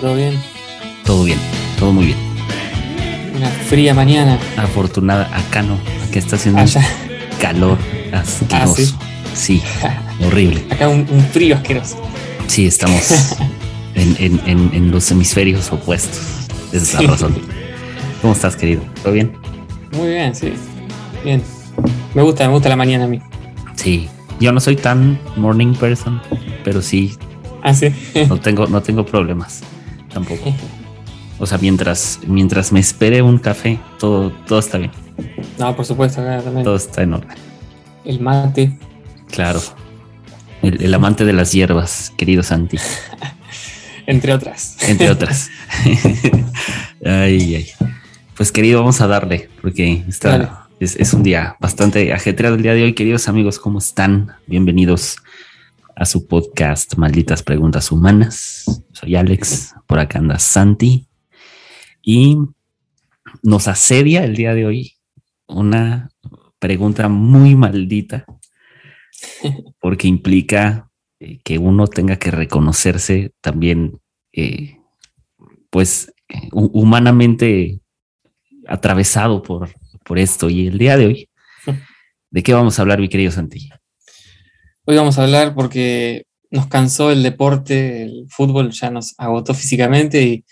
¿todo bien? Todo bien, todo muy bien. Una fría mañana. Afortunada, acá no, acá está haciendo Allá. un calor asqueroso. sí, horrible. Acá un, un frío asqueroso. Sí, estamos en, en- en- en los hemisferios opuestos. Esa es la razón. ¿Cómo estás, querido? ¿Todo bien? Muy bien, sí. Bien. Me gusta, me gusta la mañana a mí. Sí. Yo no soy tan morning person, pero sí, Ah, sí. no tengo, no tengo problemas tampoco. O sea, mientras, mientras me espere un café, todo, todo está bien. No, por supuesto, también. Todo está en orden. El mate. Claro. El, el amante de las hierbas, querido Santi, Entre otras. entre otras. ay, ay. Pues querido, vamos a darle, porque está, es, es un día bastante ajetreado el día de hoy. Queridos amigos, ¿cómo están? Bienvenidos a su podcast Malditas Preguntas Humanas. Soy Alex, por acá anda Santi. Y nos asedia el día de hoy una pregunta muy maldita, porque implica eh, que uno tenga que reconocerse también, eh, pues, hu- humanamente atravesado por, por esto. Y el día de hoy, ¿de qué vamos a hablar, mi querido Santi? Hoy vamos a hablar porque nos cansó el deporte, el fútbol ya nos agotó físicamente y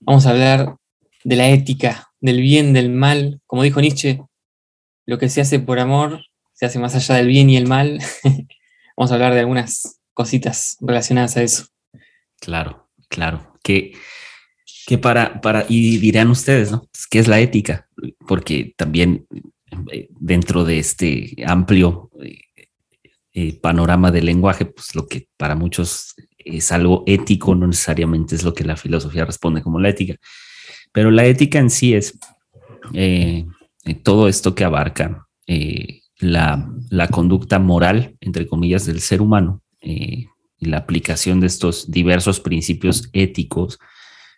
vamos a hablar de la ética, del bien, del mal. Como dijo Nietzsche, lo que se hace por amor se hace más allá del bien y el mal. vamos a hablar de algunas cositas relacionadas a eso. Claro, claro. Que, que para, para, y dirán ustedes, ¿no? Pues, ¿Qué es la ética? Porque también eh, dentro de este amplio eh, panorama del lenguaje, pues lo que para muchos es algo ético, no necesariamente es lo que la filosofía responde como la ética. Pero la ética en sí es eh, eh, todo esto que abarca la, la conducta moral, entre comillas, del ser humano y la aplicación de estos diversos principios éticos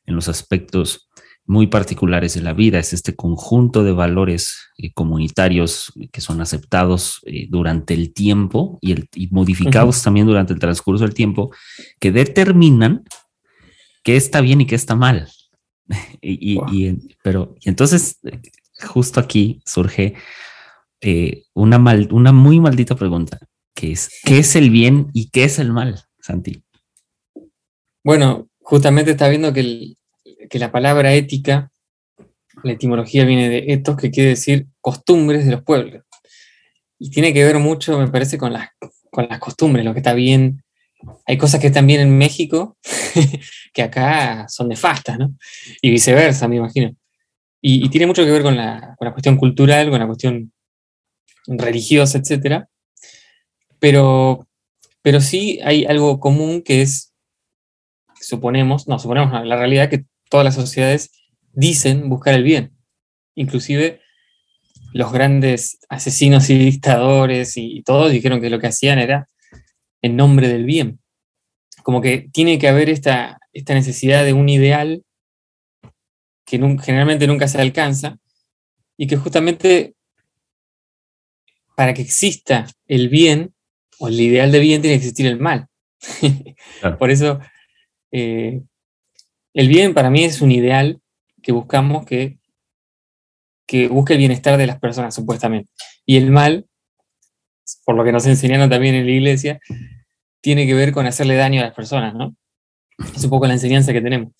en los aspectos muy particulares de la vida. Es este conjunto de valores eh, comunitarios que son aceptados eh, durante el tiempo y, el- y modificados también durante el transcurso del tiempo que determinan qué está bien y qué está mal. y, y- Wow. y- pero y entonces, eh, justo aquí surge eh, una, mal- una muy maldita pregunta, que es, ¿qué es el bien y qué es el mal, Santi? Bueno, justamente está viendo que, el- que la palabra ética, la etimología viene de etos, que quiere decir costumbres de los pueblos. Y tiene que ver mucho, me parece, con las, con las costumbres, lo que está bien. Hay cosas que están bien en México que acá son nefastas, ¿no? Y viceversa, me imagino. Y, tiene mucho que ver con la, con la cuestión cultural, con la cuestión religiosa, etcétera. Pero, pero sí hay algo común que es suponemos, no, suponemos, la realidad que todas las sociedades dicen buscar el bien. Inclusive los grandes asesinos y dictadores y, todos dijeron que lo que hacían era en nombre del bien. Como que tiene que haber esta, esta necesidad de un ideal que generalmente nunca se alcanza y que justamente para que exista el bien o el ideal de bien tiene que existir el mal. Claro. Por eso eh, el bien para mí es un ideal que buscamos que, que busque el bienestar de las personas, supuestamente. Y el mal, por lo que nos enseñaron también en la iglesia, tiene que ver con hacerle daño a las personas, ¿no? Es un poco la enseñanza que tenemos.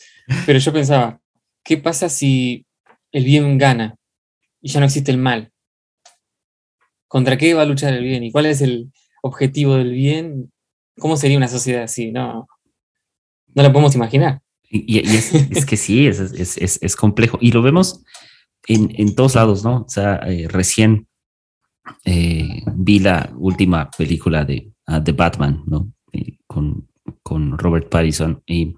Pero yo pensaba, ¿qué pasa si el bien gana y ya no existe el mal? ¿Contra qué va a luchar el bien? ¿Y cuál es el objetivo del bien? ¿Cómo sería una sociedad así? No, no la podemos imaginar. Y, y es, es que sí, es, es, es, complejo. Y lo vemos en, en todos lados, ¿no? O sea, eh, recién eh, vi la última película de, ah, de Batman, ¿no? Eh, con, con Robert Pattinson. Y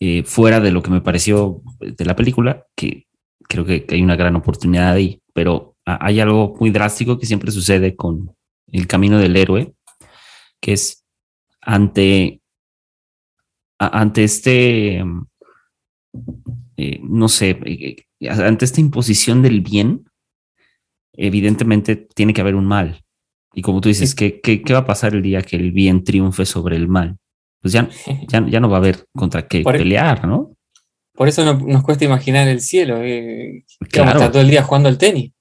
eh, fuera de lo que me pareció de la película, que creo que, hay una gran oportunidad ahí, pero hay algo muy drástico que siempre sucede con el camino del héroe, que es ante ante este, eh, no sé, eh, ante esta imposición del bien, evidentemente tiene que haber un mal. Y como tú dices, Sí. ¿qué, qué, qué va a pasar el día que el bien triunfe sobre el mal? pues ya, ya, no va a haber contra qué e- pelear, ¿no? Por eso nos cuesta imaginar el cielo, eh, estar todo el día jugando al tenis.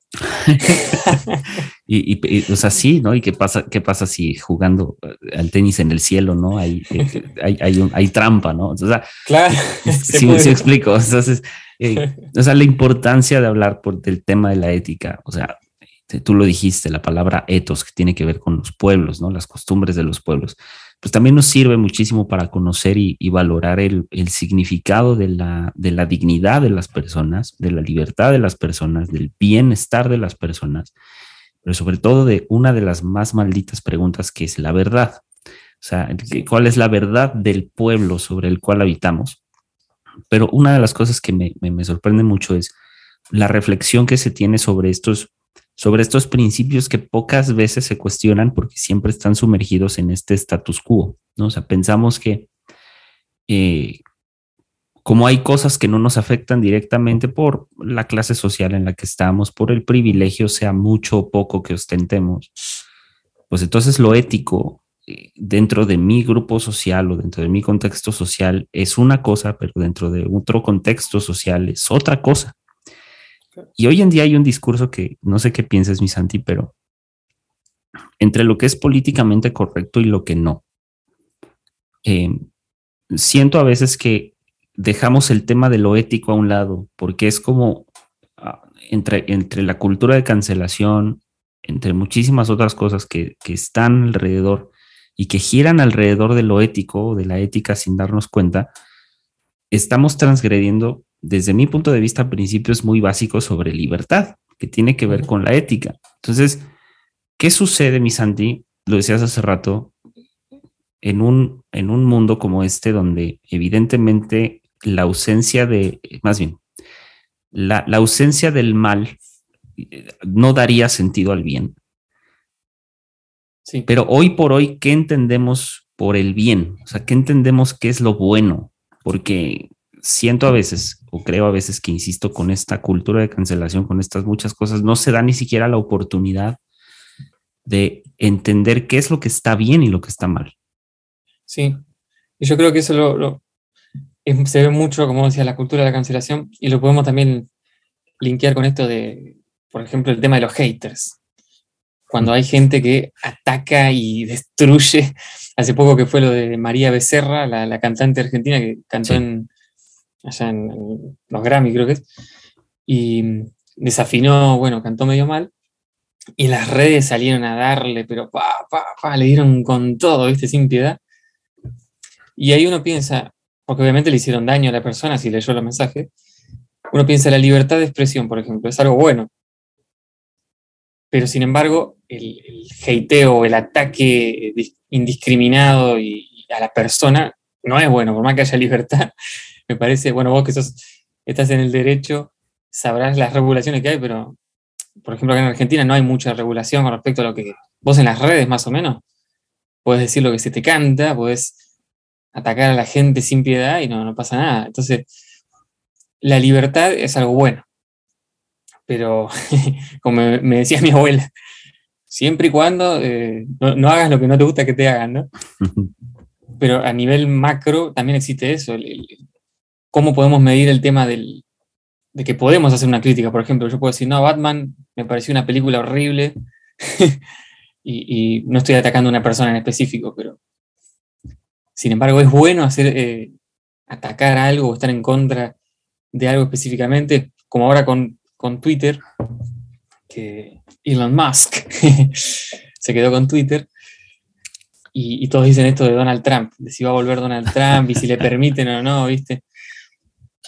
y, o sea, sí, ¿no? ¿Y qué pasa, qué pasa si jugando eh, al tenis en el cielo, ¿no? Hay, eh, hay, hay, hay trampa, ¿no? O sea, claro. Sí, sí, explico. Entonces, o sea, la importancia de hablar por, del tema de la ética, o sea, tú lo dijiste, la palabra etos, que tiene que ver con los pueblos, ¿no? Las costumbres de los pueblos pues también nos sirve muchísimo para conocer y, valorar el, significado de la, de la dignidad de las personas, de la libertad de las personas, del bienestar de las personas, pero sobre todo de una de las más malditas preguntas que es la verdad. O sea, ¿cuál es la verdad del pueblo sobre el cual habitamos? Pero una de las cosas que me, me sorprende mucho es la reflexión que se tiene sobre estos sobre estos principios que pocas veces se cuestionan porque siempre están sumergidos en este status quo, ¿no? O sea, pensamos que eh, como hay cosas que no nos afectan directamente por la clase social en la que estamos, por el privilegio, sea mucho o poco que ostentemos, pues entonces lo ético eh, dentro de mi grupo social o dentro de mi contexto social es una cosa, pero dentro de otro contexto social es otra cosa. Y hoy en día hay un discurso que no sé qué piensas, mi Santi, pero entre lo que es políticamente correcto y lo que no. Eh, siento a veces que dejamos el tema de lo ético a un lado, porque es como ah, entre, entre la cultura de cancelación, entre muchísimas otras cosas que, que están alrededor y que giran alrededor de lo ético, de la ética sin darnos cuenta, estamos transgrediendo desde mi punto de vista, principios muy básicos sobre libertad, que tiene que ver con la ética. Entonces, ¿qué sucede, mi Santi? Lo decías hace rato, en un, en un mundo como este, donde evidentemente la ausencia de, más bien, la, la ausencia del mal eh, no daría sentido al bien. Sí. Pero hoy por hoy, ¿qué entendemos por el bien? O sea, ¿qué entendemos qué es lo bueno? Porque siento a veces, o creo a veces que insisto con esta cultura de cancelación, con estas muchas cosas, no se da ni siquiera la oportunidad de entender qué es lo que está bien y lo que está mal. Sí, y yo creo que eso lo, se ve mucho, como decía, la cultura de la cancelación, y lo podemos también linkear con esto de, por ejemplo, el tema de los haters. Cuando hay gente que ataca y destruye, hace poco que fue lo de María Becerra, la, cantante argentina que cantó en, allá en, los Grammy creo que es, y desafinó, bueno, cantó medio mal, y las redes salieron a darle, pero pa, pa, pa, le dieron con todo, ¿viste? Sin piedad. Y ahí uno piensa, porque obviamente le hicieron daño a la persona si leyó los mensajes, uno piensa la libertad de expresión, por ejemplo, es algo bueno. Pero sin embargo, el, el hateo, el ataque indiscriminado y a la persona no es bueno, por más que haya libertad, me parece, bueno, vos que sos, estás en el derecho, sabrás las regulaciones que hay, pero, por ejemplo, acá en Argentina no hay mucha regulación con respecto a lo que vos en las redes, más o menos, puedes decir lo que se te canta, puedes atacar a la gente sin piedad y no, no pasa nada. Entonces, la libertad es algo bueno, pero como me decía mi abuela, siempre y cuando eh, no, hagas lo que no te gusta que te hagan, ¿no? Pero a nivel macro también existe eso, el, cómo podemos medir el tema de que podemos hacer una crítica. Por ejemplo, yo puedo decir, no, Batman me pareció una película horrible y, no estoy atacando a una persona en específico, pero sin embargo es bueno hacer, eh, atacar algo o estar en contra de algo específicamente, como ahora con, Twitter, que Elon Musk se quedó con Twitter. Y, y, todos dicen esto de Donald Trump, de si va a volver Donald Trump y si le permiten o no, ¿viste?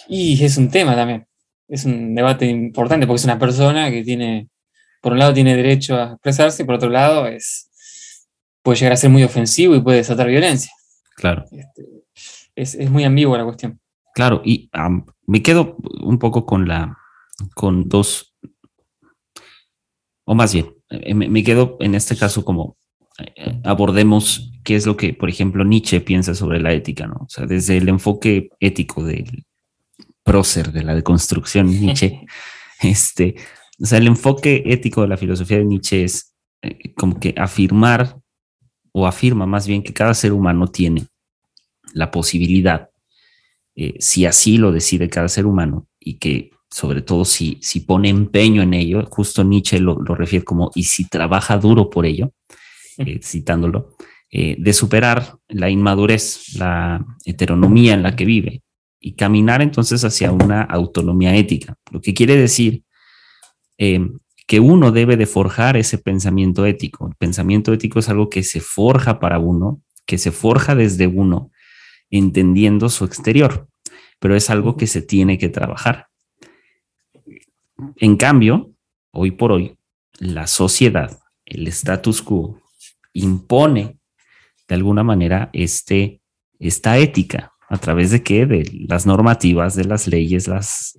Y es un tema también, es un debate importante porque es una persona que tiene, por un lado tiene derecho a expresarse, por otro lado es, puede llegar a ser muy ofensivo y puede desatar violencia. Claro. Este, es, muy ambigua la cuestión. Claro, y me quedo un poco con la, con dos, o más bien, eh, me, quedo en este caso como abordemos qué es lo que, por ejemplo, Nietzsche piensa sobre la ética, ¿no? O sea, desde el enfoque ético del, prócer de la deconstrucción Nietzsche, este, o sea, el enfoque ético de la filosofía de Nietzsche es eh, como que afirmar o afirma más bien que cada ser humano tiene la posibilidad, eh, si así lo decide cada ser humano y que sobre todo si, si pone empeño en ello, justo Nietzsche lo, refiere como, y si trabaja duro por ello, eh, citándolo, eh, de superar la inmadurez, la heteronomía en la que vive y caminar entonces hacia una autonomía ética, lo que quiere decir que uno debe de forjar ese pensamiento ético. El pensamiento ético es algo que se forja para uno, que se forja desde uno, entendiendo su exterior, pero es algo que se tiene que trabajar. En cambio, hoy por hoy, la sociedad, el status quo, impone de alguna manera este, esta ética. ¿A través de qué? De las normativas, de las leyes, las,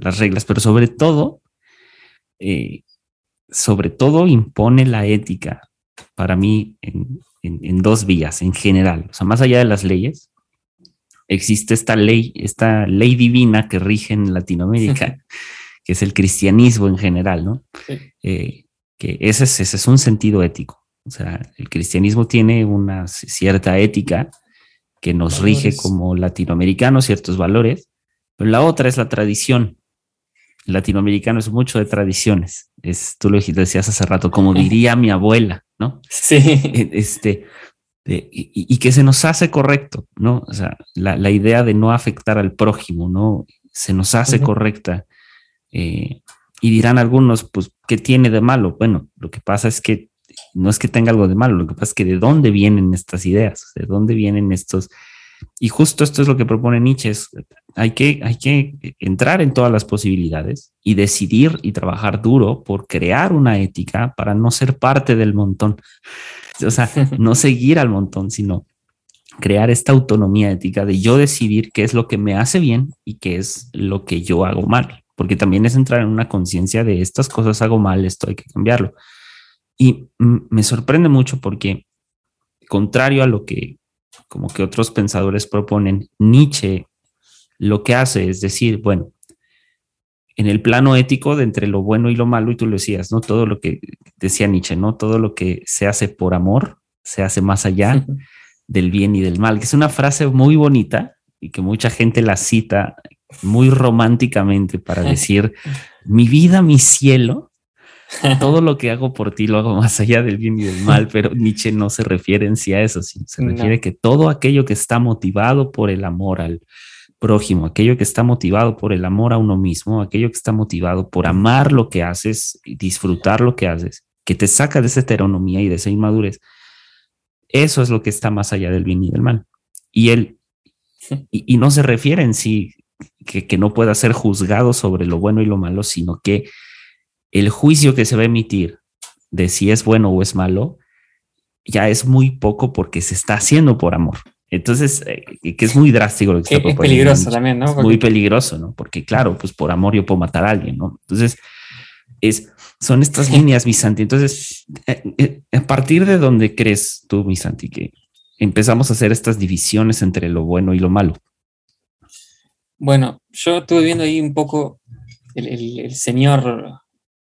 las reglas, pero sobre todo, eh, sobre todo impone la ética para mí en, en, dos vías en general. O sea, más allá de las leyes, existe esta ley, esta ley divina que rige en Latinoamérica, que es el cristianismo en general, ¿no? Eh, que ese es, ese es un sentido ético. O sea, el cristianismo tiene una cierta ética que nos rige como latinoamericanos, ciertos valores, pero la otra es la tradición. El latinoamericano es mucho de tradiciones. Es, tú lo decías hace rato, como diría mi abuela, ¿no? Sí. E, este, y, que se nos hace correcto, ¿no? O sea, la, idea de no afectar al prójimo, ¿no? Se nos hace correcta. Eh, y dirán algunos, pues, ¿qué tiene de malo? Bueno, lo que pasa es que no es que tenga algo de malo, lo que pasa es que de dónde vienen estas ideas, de dónde vienen estos... Y justo esto es lo que propone Nietzsche, hay, que, hay que entrar en todas las posibilidades y decidir y trabajar duro por crear una ética para no ser parte del montón. O sea, no seguir al montón, sino crear esta autonomía ética de yo decidir qué es lo que me hace bien y qué es lo que yo hago mal, porque también es entrar en una conciencia de estas cosas hago mal, esto hay que cambiarlo. Y me sorprende mucho porque, contrario a lo que como que otros pensadores proponen, Nietzsche lo que hace es decir, bueno, en el plano ético de entre lo bueno y lo malo, y tú lo decías, ¿no? Todo lo que decía Nietzsche, ¿no? Todo lo que se hace por amor se hace más allá del bien y del mal, que es una frase muy bonita y que mucha gente la cita muy románticamente para decir, mi vida, mi cielo, todo lo que hago por ti lo hago más allá del bien y del mal, pero Nietzsche no se refiere en sí a eso, sino se refiere que todo aquello que está motivado por el amor al prójimo, aquello que está motivado por el amor a uno mismo, aquello que está motivado por amar lo que haces y disfrutar lo que haces, que te saca de esa heteronomía y de esa inmadurez, eso es lo que está más allá del bien y del mal. Y él, y, no se refiere en sí que, que no pueda ser juzgado sobre lo bueno y lo malo, sino que el juicio que se va a emitir de si es bueno o es malo, ya es muy poco porque se está haciendo por amor. Entonces, eh, que es muy drástico lo que, está Es peligroso también, ¿no? muy peligroso, ¿no? Porque claro, pues por amor yo puedo matar a alguien, ¿no? Entonces, es, son estas líneas, mi Santi. Entonces, eh, eh, a partir de dónde crees tú, mi Santi, que empezamos a hacer estas divisiones entre lo bueno y lo malo. Bueno, yo estuve viendo ahí un poco el señor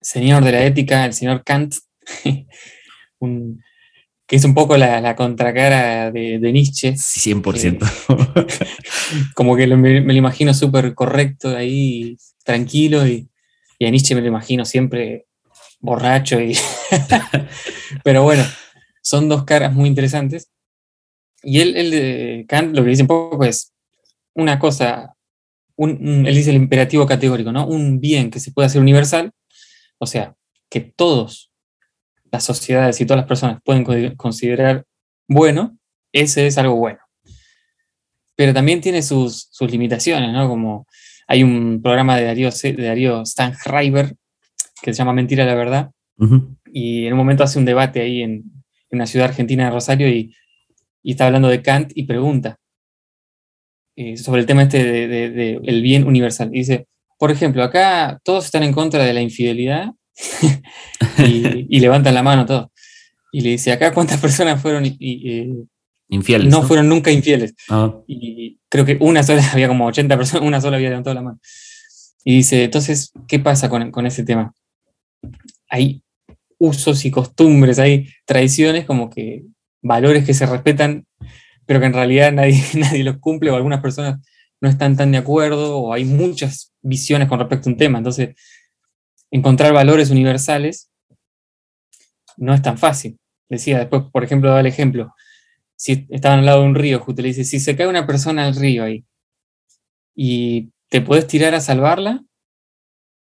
señor de la ética, el señor Kant, que es un poco la, contracara de, Nietzsche. 100%. como que me, lo imagino súper correcto ahí, tranquilo, y, a Nietzsche me lo imagino siempre borracho. Y Pero bueno, son dos caras muy interesantes. Y él, él, Kant, lo que dice un poco es una cosa, él dice el imperativo categórico, ¿no? Un bien que se puede hacer universal o sea, que todos las sociedades y todas las personas pueden considerar bueno, ese es algo bueno. Pero también tiene sus, limitaciones, ¿no? Como hay un programa de Darío, de Darío que se llama Mentira la Verdad, y en un momento hace un debate ahí en, una ciudad argentina de Rosario y, está hablando de Kant y pregunta eh, sobre el tema este del de, el bien universal. Y dice, por ejemplo, acá todos están en contra de la infidelidad y, levantan la mano todos. Y le dice, acá cuántas personas fueron eh, infieles. No, fueron nunca infieles. Ah. Y creo que una sola, había como 80 personas, una sola había levantado la mano. Y dice, entonces, ¿qué pasa con, con ese tema? Hay usos y costumbres, hay tradiciones como que valores que se respetan pero que en realidad nadie, nadie los cumple o algunas personas no están tan de acuerdo o hay muchas visiones con respecto a un tema. Entonces, encontrar valores universales no es tan fácil. Decía después, por ejemplo, daba el ejemplo, si estaban al lado de un río, justo le dice, si se cae una persona al río ahí y te puedes tirar a salvarla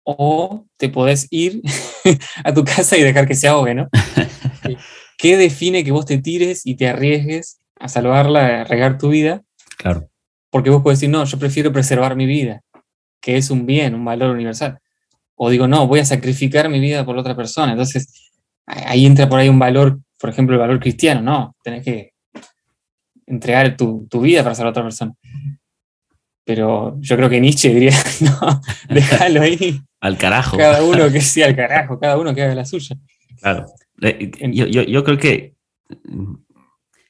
o te podés ir a tu casa y dejar que se ahogue, ¿no? ¿Qué define que vos te tires y te arriesgues a salvarla, a regar tu vida? Claro. Porque vos puedes decir, no, yo prefiero preservar mi vida, que es un bien, un valor universal. O digo, no, voy a sacrificar mi vida por otra persona. Entonces, ahí entra por ahí un valor, por ejemplo, el valor cristiano, no, tenés que entregar tu, tu vida para a otra persona. Pero yo creo que Nietzsche diría, no, déjalo ahí. al carajo. Cada uno que sea al carajo, cada uno que haga la suya. Claro. Eh, yo, yo, yo creo que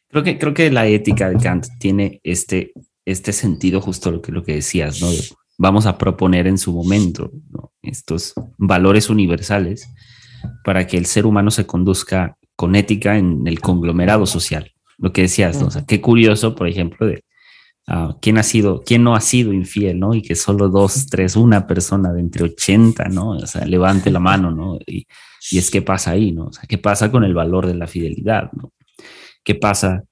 creo que creo que la ética de Kant tiene este, este sentido justo lo que, lo que decías, ¿no? Vamos a proponer en su momento estos valores universales para que el ser humano se conduzca con ética en el conglomerado social. Lo que decías, ¿no? O sea, qué curioso, por ejemplo, de uh, quién ha sido, quién no ha sido infiel, ¿no? Y que solo dos, tres, una persona de entre 80, ¿no? O sea, levante la mano, ¿no? Y, y es qué pasa ahí, ¿no? O sea, qué pasa con el valor de la fidelidad, ¿no? ¿Qué pasa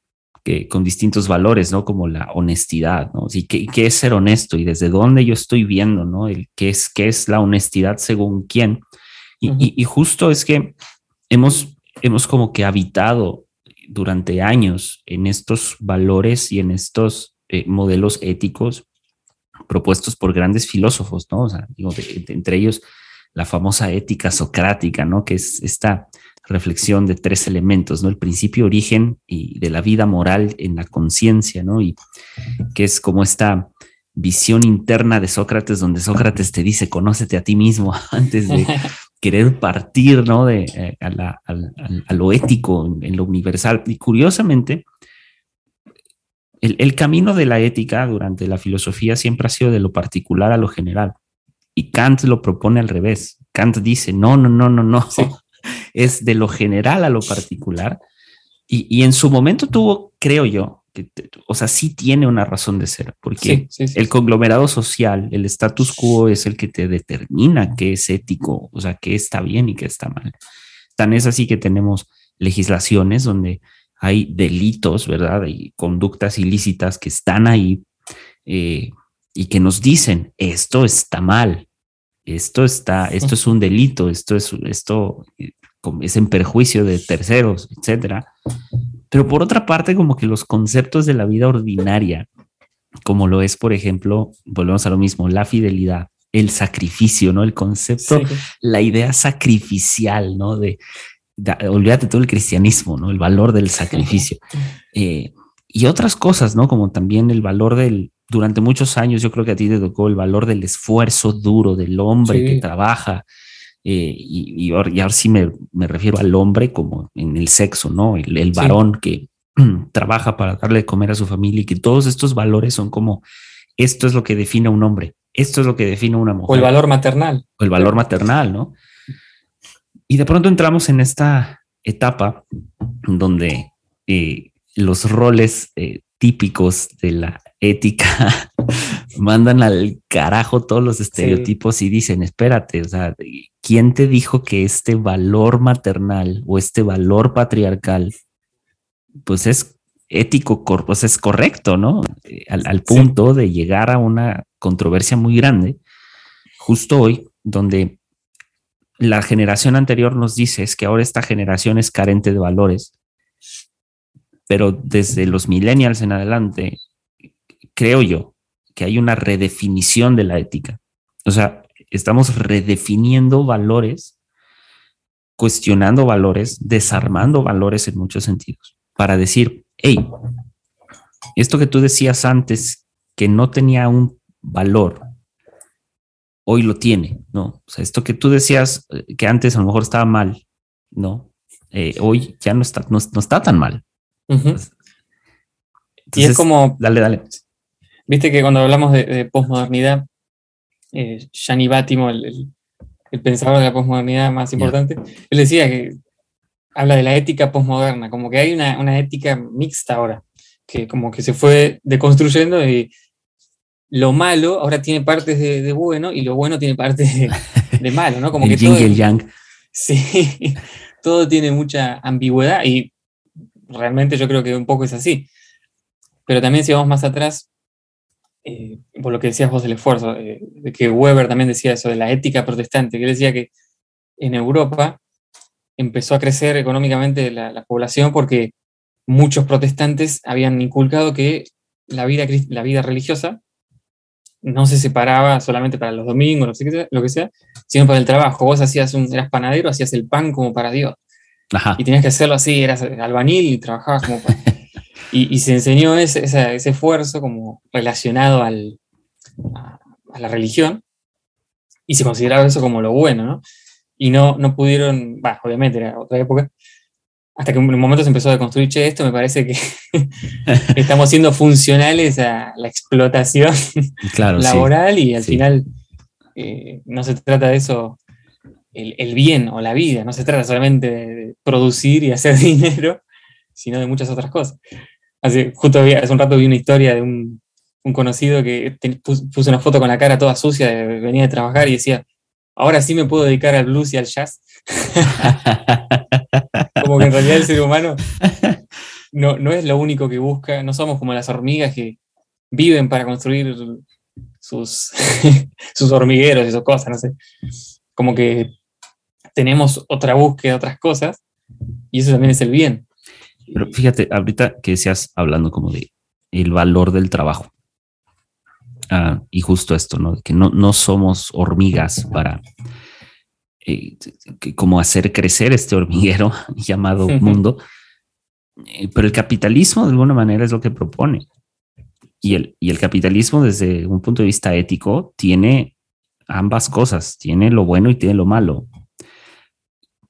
que, con distintos valores, ¿no? Como la honestidad, ¿no? ¿Y qué, qué, es ser honesto? Y desde dónde yo estoy viendo, ¿no? El qué es, qué es la honestidad según quién. Y, uh -huh. y, y justo es que hemos, hemos como que habitado durante años en estos valores y en estos eh, modelos éticos propuestos por grandes filósofos, ¿no? O sea, digo, de, de, entre ellos la famosa ética socrática, ¿no? Que es esta reflexión de tres elementos, ¿no? El principio, origen y de la vida moral en la conciencia, ¿no? Y que es como esta visión interna de Sócrates, donde Sócrates te dice, conócete a ti mismo antes de querer partir, ¿no? De, eh, a, la, a, a, lo ético, en, en, lo universal. Y curiosamente, el, el camino de la ética durante la filosofía siempre ha sido de lo particular a lo general. Y Kant lo propone al revés. Kant dice, no, no, no, no, no. Sí. Es de lo general a lo particular. Y, y, en su momento tuvo, creo yo, que, o sea, sí tiene una razón de ser, porque sí, sí, el conglomerado social, el status quo es el que te determina qué es ético, o sea, qué está bien y qué está mal. Tan es así que tenemos legislaciones donde hay delitos, ¿verdad? Y conductas ilícitas que están ahí eh, y que nos dicen, esto está mal, esto está, esto es un delito, esto es, esto es en perjuicio de terceros, etcétera. Pero por otra parte, como que los conceptos de la vida ordinaria, como lo es, por ejemplo, volvemos a lo mismo, la fidelidad, el sacrificio, ¿no? El concepto, sí. la idea sacrificial, ¿no? De, de, olvídate todo el cristianismo, ¿no? El valor del sacrificio. Eh, y otras cosas, ¿no? Como también el valor del, durante muchos años yo creo que a ti te tocó el valor del esfuerzo duro del hombre sí. que trabaja. Eh, y, y, ahora, y, ahora, sí me, me, refiero al hombre como en el sexo, ¿no? El, el varón sí. que trabaja para darle de comer a su familia y que todos estos valores son como, esto es lo que define a un hombre, esto es lo que define a una mujer. O el valor maternal. O el valor maternal, ¿no? Y de pronto entramos en esta etapa donde eh, los roles eh, típicos de la ética mandan al carajo todos los estereotipos sí. y dicen, espérate, o sea, ¿quién te dijo que este valor maternal o este valor patriarcal, pues es ético, pues es correcto, ¿no? Al, al punto sí. de llegar a una controversia muy grande, justo hoy, donde la generación anterior nos dice es que ahora esta generación es carente de valores, pero desde los millennials en adelante, creo yo que hay una redefinición de la ética. O sea, estamos redefiniendo valores, cuestionando valores, desarmando valores en muchos sentidos, para decir, hey, esto que tú decías antes, que no tenía un valor, hoy lo tiene, ¿no? O sea, esto que tú decías eh, que antes a lo mejor estaba mal, ¿no? Eh, hoy ya no está, no, no está tan mal. Uh -huh. Entonces, y es como... Dale, dale. Viste que cuando hablamos de, de posmodernidad, eh, Gianni Bátimo, el, el, el, pensador de la posmodernidad más importante, él decía que habla de la ética posmoderna, como que hay una, una ética mixta ahora, que como que se fue deconstruyendo y lo malo ahora tiene partes de, bueno y lo bueno tiene partes de, malo, ¿no? Como el que todo, y el yang. Sí, todo tiene mucha ambigüedad y realmente yo creo que un poco es así. Pero también si vamos más atrás, eh, por lo que decías vos del esfuerzo, eh, que Weber también decía eso de la ética protestante, que él decía que en Europa empezó a crecer económicamente la, población porque muchos protestantes habían inculcado que la vida, la vida religiosa no se separaba solamente para los domingos, lo que sea, sino para el trabajo. Vos hacías un, eras panadero, hacías el pan como para Dios. Y tenías que hacerlo así, eras albanil y trabajabas como para... y, se enseñó ese, ese, esfuerzo como relacionado al, a, a, la religión y se consideraba eso como lo bueno, ¿no? y no, no pudieron, bah, obviamente era otra época, hasta que en un momento se empezó a construir, che, esto me parece que estamos siendo funcionales a la explotación laboral y al final eh, no se trata de eso, el, el, bien o la vida, no se trata solamente de producir y hacer dinero, sino de muchas otras cosas. Hace, justo hace un rato vi una historia de un, un conocido que puso una foto con la cara toda sucia, venía de trabajar y decía, ahora sí me puedo dedicar al blues y al jazz. como que en realidad el ser humano no, no es lo único que busca, no somos como las hormigas que viven para construir sus, sus hormigueros y sus cosas, no sé. Como que tenemos otra búsqueda, otras cosas, y eso también es el bien. Pero fíjate, ahorita que seas hablando como de el valor del trabajo. Ah, y justo esto, ¿no? Que no, no somos hormigas para eh, como hacer crecer este hormiguero llamado mundo, eh, pero el capitalismo de alguna manera es lo que propone. Y el, y el capitalismo desde un punto de vista ético tiene ambas cosas, tiene lo bueno y tiene lo malo.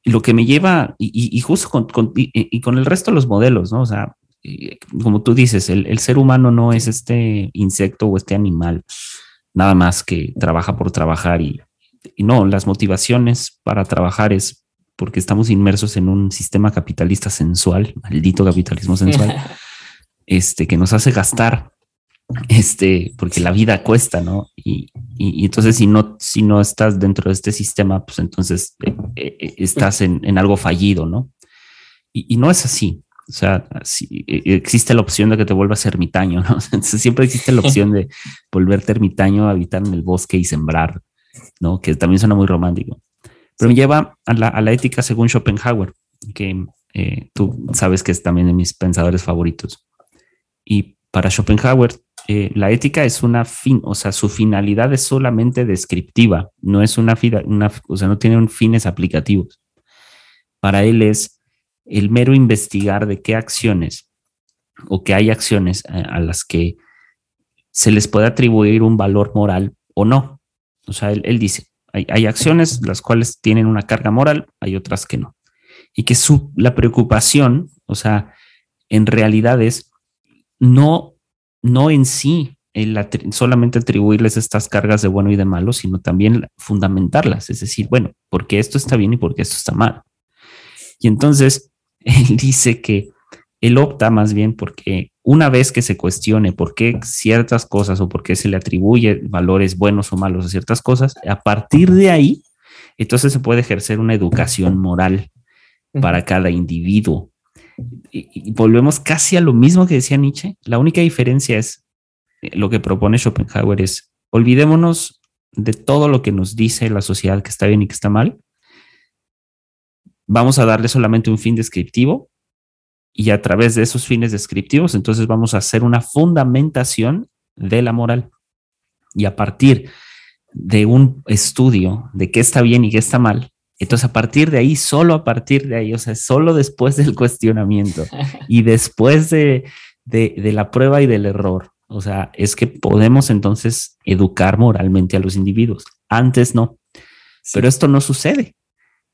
Lo que me lleva, y, justo con, con, y, con el resto de los modelos, ¿no? O sea, como tú dices, el, ser humano no es este insecto o este animal, nada más que trabaja por trabajar y, no, las motivaciones para trabajar es porque estamos inmersos en un sistema capitalista sensual, maldito capitalismo sensual, este, que nos hace gastar, este, porque la vida cuesta, ¿no? Y, entonces si no, si no estás dentro de este sistema, pues entonces eh, eh, estás en, en, algo fallido, ¿no? y no es así. O sea, si, e, existe la opción de que te vuelvas ermitaño, ¿no? siempre existe la opción de volverte ermitaño, habitar en el bosque y sembrar, ¿no? Que también suena muy romántico. Pero me lleva a la, a la, ética según Schopenhauer, que eh, tú sabes que es también de mis pensadores favoritos. Y para Schopenhauer, eh, la ética es una fin, o sea, su finalidad es solamente descriptiva, no es una, una o sea, no tiene fines aplicativos. Para él es el mero investigar de qué acciones o que hay acciones eh, a, las que se les puede atribuir un valor moral o no. O sea, él, dice, hay, acciones las cuales tienen una carga moral, hay otras que no. Y que su, la preocupación, o sea, en realidad es no, no en sí el solamente atribuirles estas cargas de bueno y de malo, sino también fundamentarlas, es decir, bueno, porque esto está bien y porque esto está mal. Y entonces, él dice que él opta más bien porque una vez que se cuestione por qué ciertas cosas o por qué se le atribuye valores buenos o malos a ciertas cosas, a partir de ahí, entonces se puede ejercer una educación moral para cada individuo. Y, volvemos casi a lo mismo que decía Nietzsche. La única diferencia es eh, lo que propone Schopenhauer es olvidémonos de todo lo que nos dice la sociedad que está bien y que está mal vamos a darle solamente un fin descriptivo y a través de esos fines descriptivos, entonces vamos a hacer una fundamentación de la moral. Y a partir de un estudio de qué está bien y qué está mal, entonces a partir de ahí, solo a partir de ahí, o sea, solo después del cuestionamiento y después de, de, la prueba y del error, o sea, es que podemos entonces educar moralmente a los individuos. Antes no. Pero esto no sucede.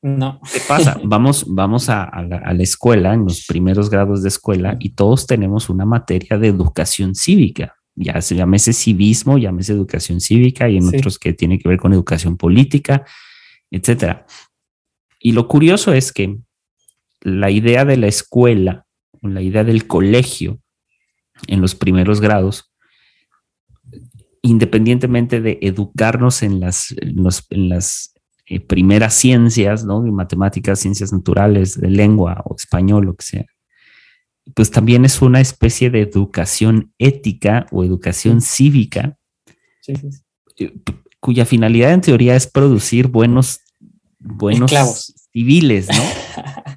No. ¿Qué pasa? Vamos, vamos a, la, escuela, en los primeros grados de escuela, y todos tenemos una materia de educación cívica. Ya se llámese civismo, llámese educación cívica, y en otros que tiene que ver con educación política, etcétera. Y lo curioso es que la idea de la escuela, la idea del colegio, en los primeros grados, independientemente de educarnos en las, en las eh, primeras ciencias, ¿no? matemáticas, ciencias naturales, de lengua o español, lo que sea, pues también es una especie de educación ética o educación cívica, eh, cuya finalidad en teoría es producir buenos, buenos civiles, ¿no?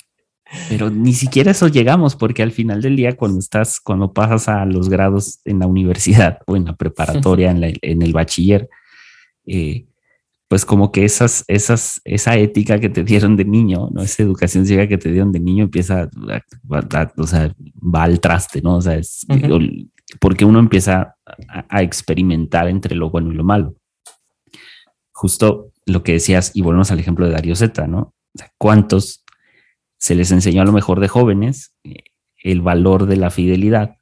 Pero ni siquiera eso llegamos, porque al final del día, cuando estás, cuando pasas a los grados en la universidad o en la preparatoria, en, el bachiller, eh, pues como que esas, esas, esa ética que te dieron de niño, ¿no? Esa educación ciega que te dieron de niño empieza, o sea, va al traste, ¿no? O sea, es porque uno empieza a, experimentar entre lo bueno y lo malo. Justo lo que decías, y volvemos al ejemplo de Darío Zeta, ¿no? O sea, ¿cuántos se les enseñó a lo mejor de jóvenes eh, el valor de la fidelidad?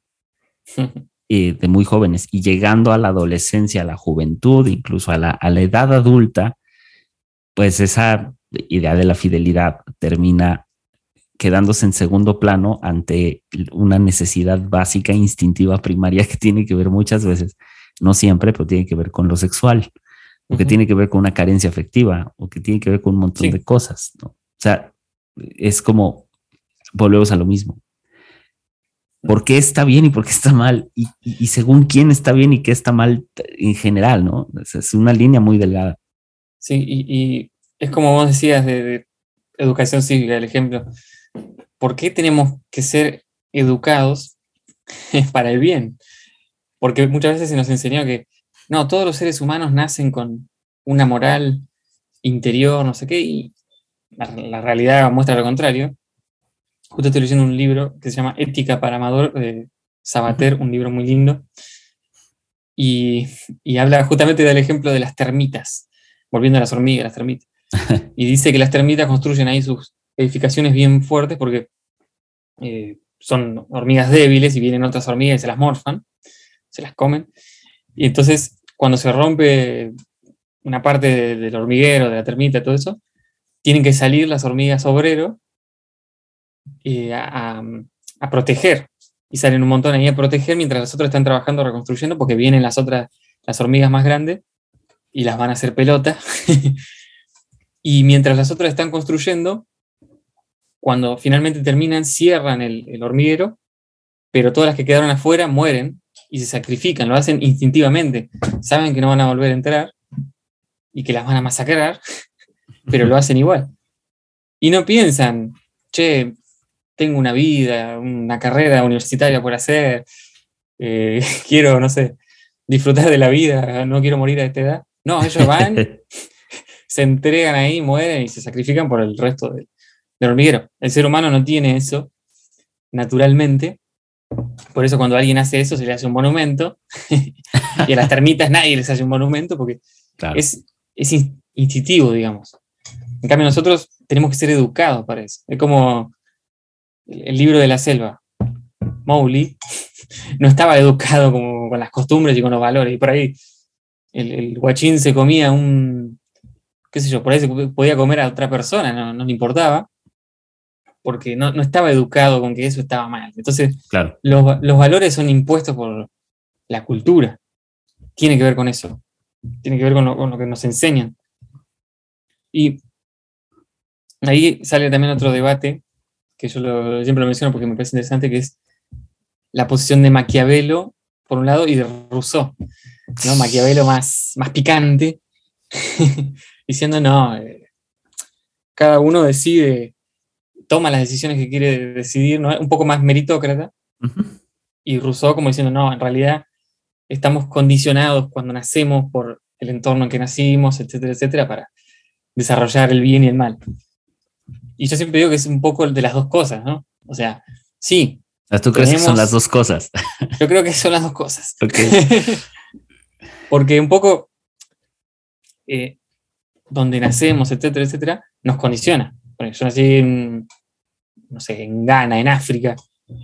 Eh, de muy jóvenes y llegando a la adolescencia, a la juventud, incluso a la, a la edad adulta, pues esa idea de la fidelidad termina quedándose en segundo plano ante una necesidad básica, instintiva, primaria que tiene que ver muchas veces, no siempre, pero tiene que ver con lo sexual, o que tiene que ver con una carencia afectiva, o que tiene que ver con un montón de cosas. ¿no? O sea, es como, volvemos a lo mismo por qué está bien y por qué está mal, y, según quién está bien y qué está mal en general, ¿no? Es, una línea muy delgada. Sí, y, es como vos decías de, educación cívica, el ejemplo. ¿Por qué tenemos que ser educados para el bien? Porque muchas veces se nos enseñó que, no, todos los seres humanos nacen con una moral interior, no sé qué, y la realidad muestra lo contrario. Justo estoy leyendo un libro que se llama Ética para Amador de Sabater, un libro muy lindo. Y, habla justamente del ejemplo de las termitas, volviendo a las hormigas, las termitas. Y dice que las termitas construyen ahí sus edificaciones bien fuertes porque eh, son hormigas débiles y vienen otras hormigas y se las morfan, se las comen. Y entonces, cuando se rompe una parte del hormiguero, de la termita, todo eso, tienen que salir las hormigas obrero eh, a, proteger. Y salen un montón ahí a proteger mientras las otras están trabajando, reconstruyendo, porque vienen las otras, las hormigas más grandes, y las van a hacer pelota. y mientras las otras están construyendo, cuando finalmente terminan, cierran el, hormiguero, pero todas las que quedaron afuera mueren y se sacrifican, lo hacen instintivamente. Saben que no van a volver a entrar y que las van a masacrar, pero lo hacen igual. Y no piensan, che, tengo una vida, una carrera universitaria por hacer, eh, quiero, no sé, disfrutar de la vida, no quiero morir a esta edad. No, ellos van, se entregan ahí, mueren y se sacrifican por el resto del, hormiguero. El ser humano no tiene eso naturalmente. Por eso cuando alguien hace eso se le hace un monumento. y a las termitas nadie les hace un monumento porque es, es instintivo, digamos. En cambio nosotros tenemos que ser educados para eso. Es como el libro de la selva, Mowgli, no estaba educado como con las costumbres y con los valores. Y por ahí el, guachín se comía un, qué sé yo, por ahí se podía comer a otra persona, no, le importaba, porque no, estaba educado con que eso estaba mal. Entonces, claro. los, valores son impuestos por la cultura. Tiene que ver con eso. Tiene que ver con lo, con lo que nos enseñan. Y ahí sale también otro debate que yo siempre lo menciono porque me parece interesante, que es la posición de Maquiavelo, por un lado, y de Rousseau, ¿no? Maquiavelo más, más picante, diciendo, no, eh, cada uno decide, toma las decisiones que quiere decidir, ¿no? un poco más meritócrata, y Rousseau como diciendo, no, en realidad estamos condicionados cuando nacemos por el entorno en que nacimos, etcétera, etcétera, para desarrollar el bien y el mal. Y yo siempre digo que es un poco de las dos cosas, ¿no? O sea, sí. ¿Tú crees que son las dos cosas? Yo creo que son las dos cosas. Porque un poco eh, donde nacemos, etcétera, etcétera, nos condiciona. yo nací en, no sé, en Ghana, en África,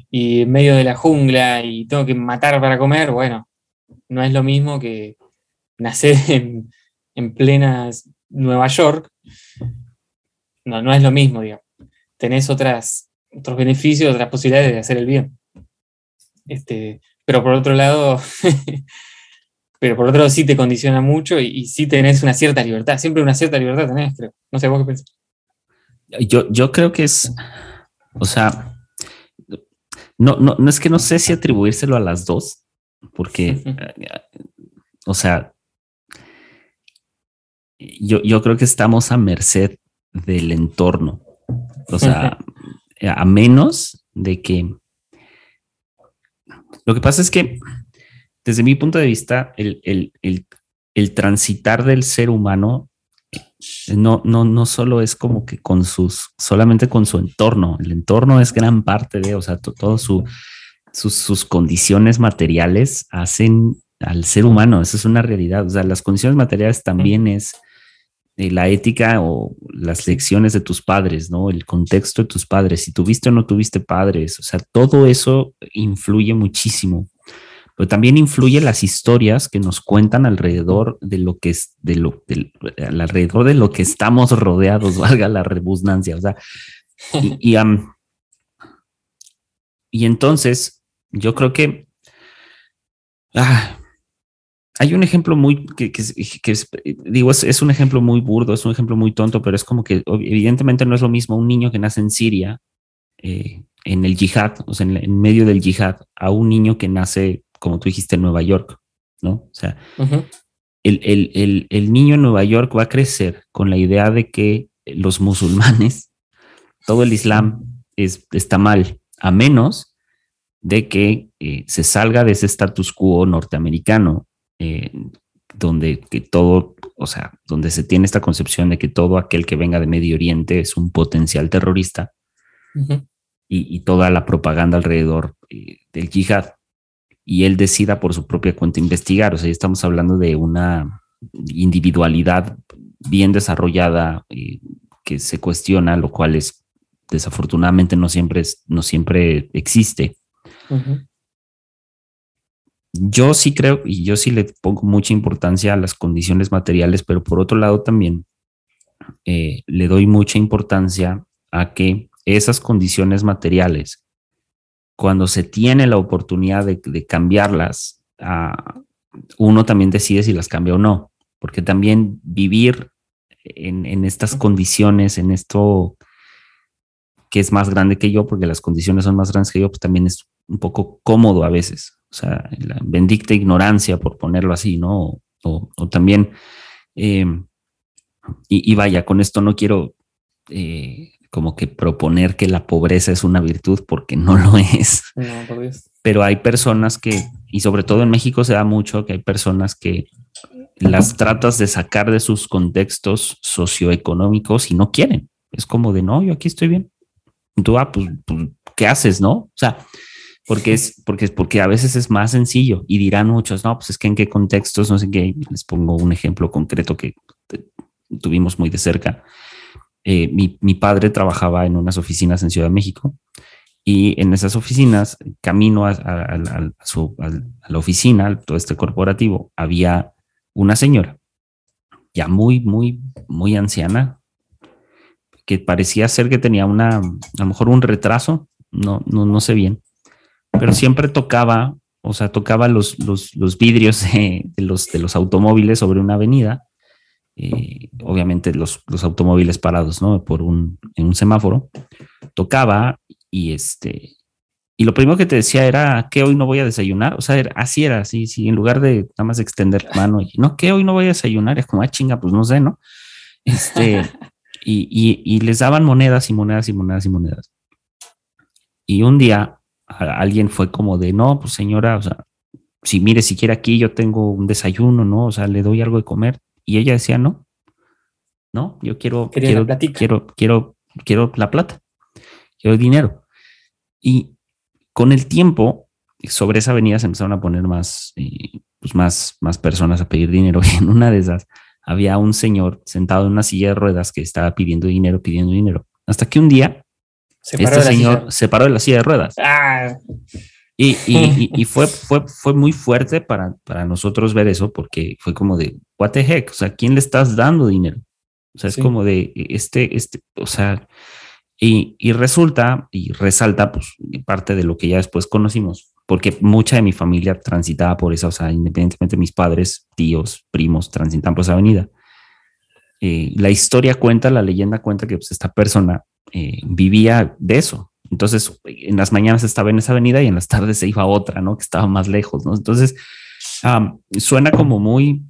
y en medio de la jungla y tengo que matar para comer, bueno, no es lo mismo que nacer en, en plena Nueva York no, no es lo mismo, digamos. Tenés otras, otros beneficios, otras posibilidades de hacer el bien. Este, pero por otro lado, pero por otro lado sí te condiciona mucho y, sí tenés una cierta libertad, siempre una cierta libertad tenés, creo. No sé, vos qué pensás. Yo, yo creo que es, o sea, no, no, no es que no sé si atribuírselo a las dos, porque, eh, o sea, yo, yo creo que estamos a merced del entorno. O sea, a menos de que... Lo que pasa es que, desde mi punto de vista, el, el, el, transitar del ser humano no, no, no solo es como que con sus, solamente con su entorno. El entorno es gran parte de, o sea, todo su, sus, sus condiciones materiales hacen al ser humano. Esa es una realidad. O sea, las condiciones materiales también es eh, la ética o las lecciones de tus padres, ¿no? El contexto de tus padres, si tuviste o no tuviste padres, o sea, todo eso influye muchísimo. Pero también influye las historias que nos cuentan alrededor de lo que es, de lo, alrededor de lo que estamos rodeados, valga la redundancia, o sea, y, y, entonces yo creo que ah, hay un ejemplo muy, que, es, digo, es, un ejemplo muy burdo, es un ejemplo muy tonto, pero es como que evidentemente no es lo mismo un niño que nace en Siria, eh, en el yihad, o sea, en, medio del yihad, a un niño que nace, como tú dijiste, en Nueva York, ¿no? O sea, el, el, niño en Nueva York va a crecer con la idea de que los musulmanes, todo el Islam es, está mal, a menos de que eh, se salga de ese status quo norteamericano eh, donde que todo, o sea, donde se tiene esta concepción de que todo aquel que venga de Medio Oriente es un potencial terrorista y, toda la propaganda alrededor eh, del yihad y él decida por su propia cuenta investigar. O sea, estamos hablando de una individualidad bien desarrollada eh, que se cuestiona, lo cual es desafortunadamente no siempre, es, no siempre existe yo sí creo y yo sí le pongo mucha importancia a las condiciones materiales, pero por otro lado también eh, le doy mucha importancia a que esas condiciones materiales, cuando se tiene la oportunidad de, cambiarlas, uno también decide si las cambia o no, porque también vivir en, en estas condiciones, en esto que es más grande que yo, porque las condiciones son más grandes que yo, pues también es un poco cómodo a veces o sea, la bendicta ignorancia, por ponerlo así, ¿no? O, también, eh, y, vaya, con esto no quiero eh, como que proponer que la pobreza es una virtud, porque no lo es. No, Pero hay personas que, y sobre todo en México se da mucho, que hay personas que las tratas de sacar de sus contextos socioeconómicos y no quieren. Es como de, no, yo aquí estoy bien. Tú, ah, pues, pues ¿qué haces, no? O sea, porque es porque, porque a veces es más sencillo y dirán muchos, no, pues es que en qué contextos, no sé qué, les pongo un ejemplo concreto que tuvimos muy de cerca. Eh, mi, padre trabajaba en unas oficinas en Ciudad de México y en esas oficinas, camino a, la oficina, todo este corporativo, había una señora ya muy, muy, muy anciana, que parecía ser que tenía una, a lo mejor un retraso, no, no, no sé bien, pero siempre tocaba, o sea, tocaba los, los, vidrios de, los, de los automóviles sobre una avenida, eh, obviamente los, los, automóviles parados, ¿no? Por un, en un semáforo, tocaba y este, y lo primero que te decía era que hoy no voy a desayunar, o sea, así era, así, sí, en lugar de nada más extender la mano y no, que hoy no voy a desayunar, es como, ah, chinga, pues no sé, ¿no? Este, y, y, y les daban monedas y monedas y monedas y monedas. Y un día alguien fue como de, no, pues señora, o sea, si mire, si quiere aquí yo tengo un desayuno, ¿no? O sea, le doy algo de comer. Y ella decía, no, no, yo quiero, quiero, quiero, quiero, quiero la plata, quiero dinero. Y con el tiempo, sobre esa avenida se empezaron a poner más, eh, pues más, más personas a pedir dinero. Y en una de esas había un señor sentado en una silla de ruedas que estaba pidiendo dinero, pidiendo dinero. Hasta que un día este señor se paró de la silla de ruedas. Ah. Y, y, fue, fue, fue muy fuerte para, para nosotros ver eso porque fue como de, what the heck, o sea, ¿quién le estás dando dinero? O sea, es como de, este, este, o sea, Y, y, resulta y resalta pues, parte de lo que ya después conocimos, porque mucha de mi familia transitaba por esa, o sea, independientemente de mis padres, tíos, primos, transitan por esa avenida. Eh, la historia cuenta, la leyenda cuenta que pues, esta persona eh, vivía de eso. Entonces, en las mañanas estaba en esa avenida y en las tardes se iba a otra, ¿no? Que estaba más lejos, ¿no? Entonces, suena como muy,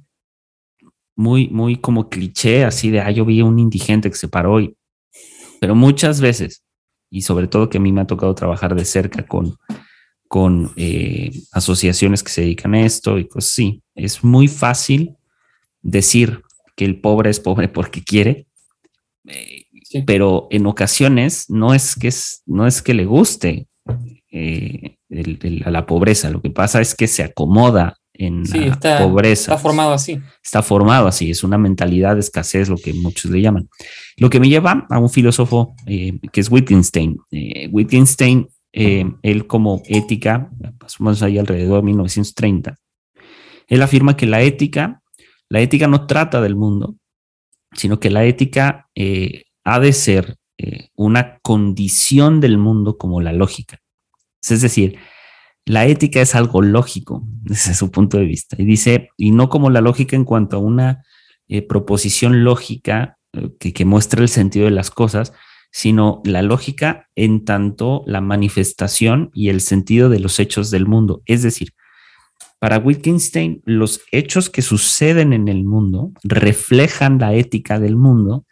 muy, muy como cliché, así de, ah, yo vi a un indigente que se paró y, pero muchas veces, y sobre todo que a mí me ha tocado trabajar de cerca con, con eh, asociaciones que se dedican a esto y cosas así, es muy fácil decir que el pobre es pobre porque quiere, eh, pero en ocasiones no es que, es, no es que le guste eh, a la pobreza, lo que pasa es que se acomoda en la pobreza. Está formado así. Está formado así, es una mentalidad de escasez, lo que muchos le llaman. Lo que me lleva a un filósofo eh, que es Wittgenstein. Eh, Wittgenstein, eh, él como ética, pasamos ahí alrededor de 1930, él afirma que la ética, la ética no trata del mundo, sino que la ética ha de ser una condición del mundo como la lógica. Es decir, la ética es algo lógico desde su punto de vista. Y dice, y no como la lógica en cuanto a una eh, proposición lógica eh, que, que muestra el sentido de las cosas, sino la lógica en tanto la manifestación y el sentido de los hechos del mundo. Es decir, para Wittgenstein, los hechos que suceden en el mundo reflejan la ética del mundo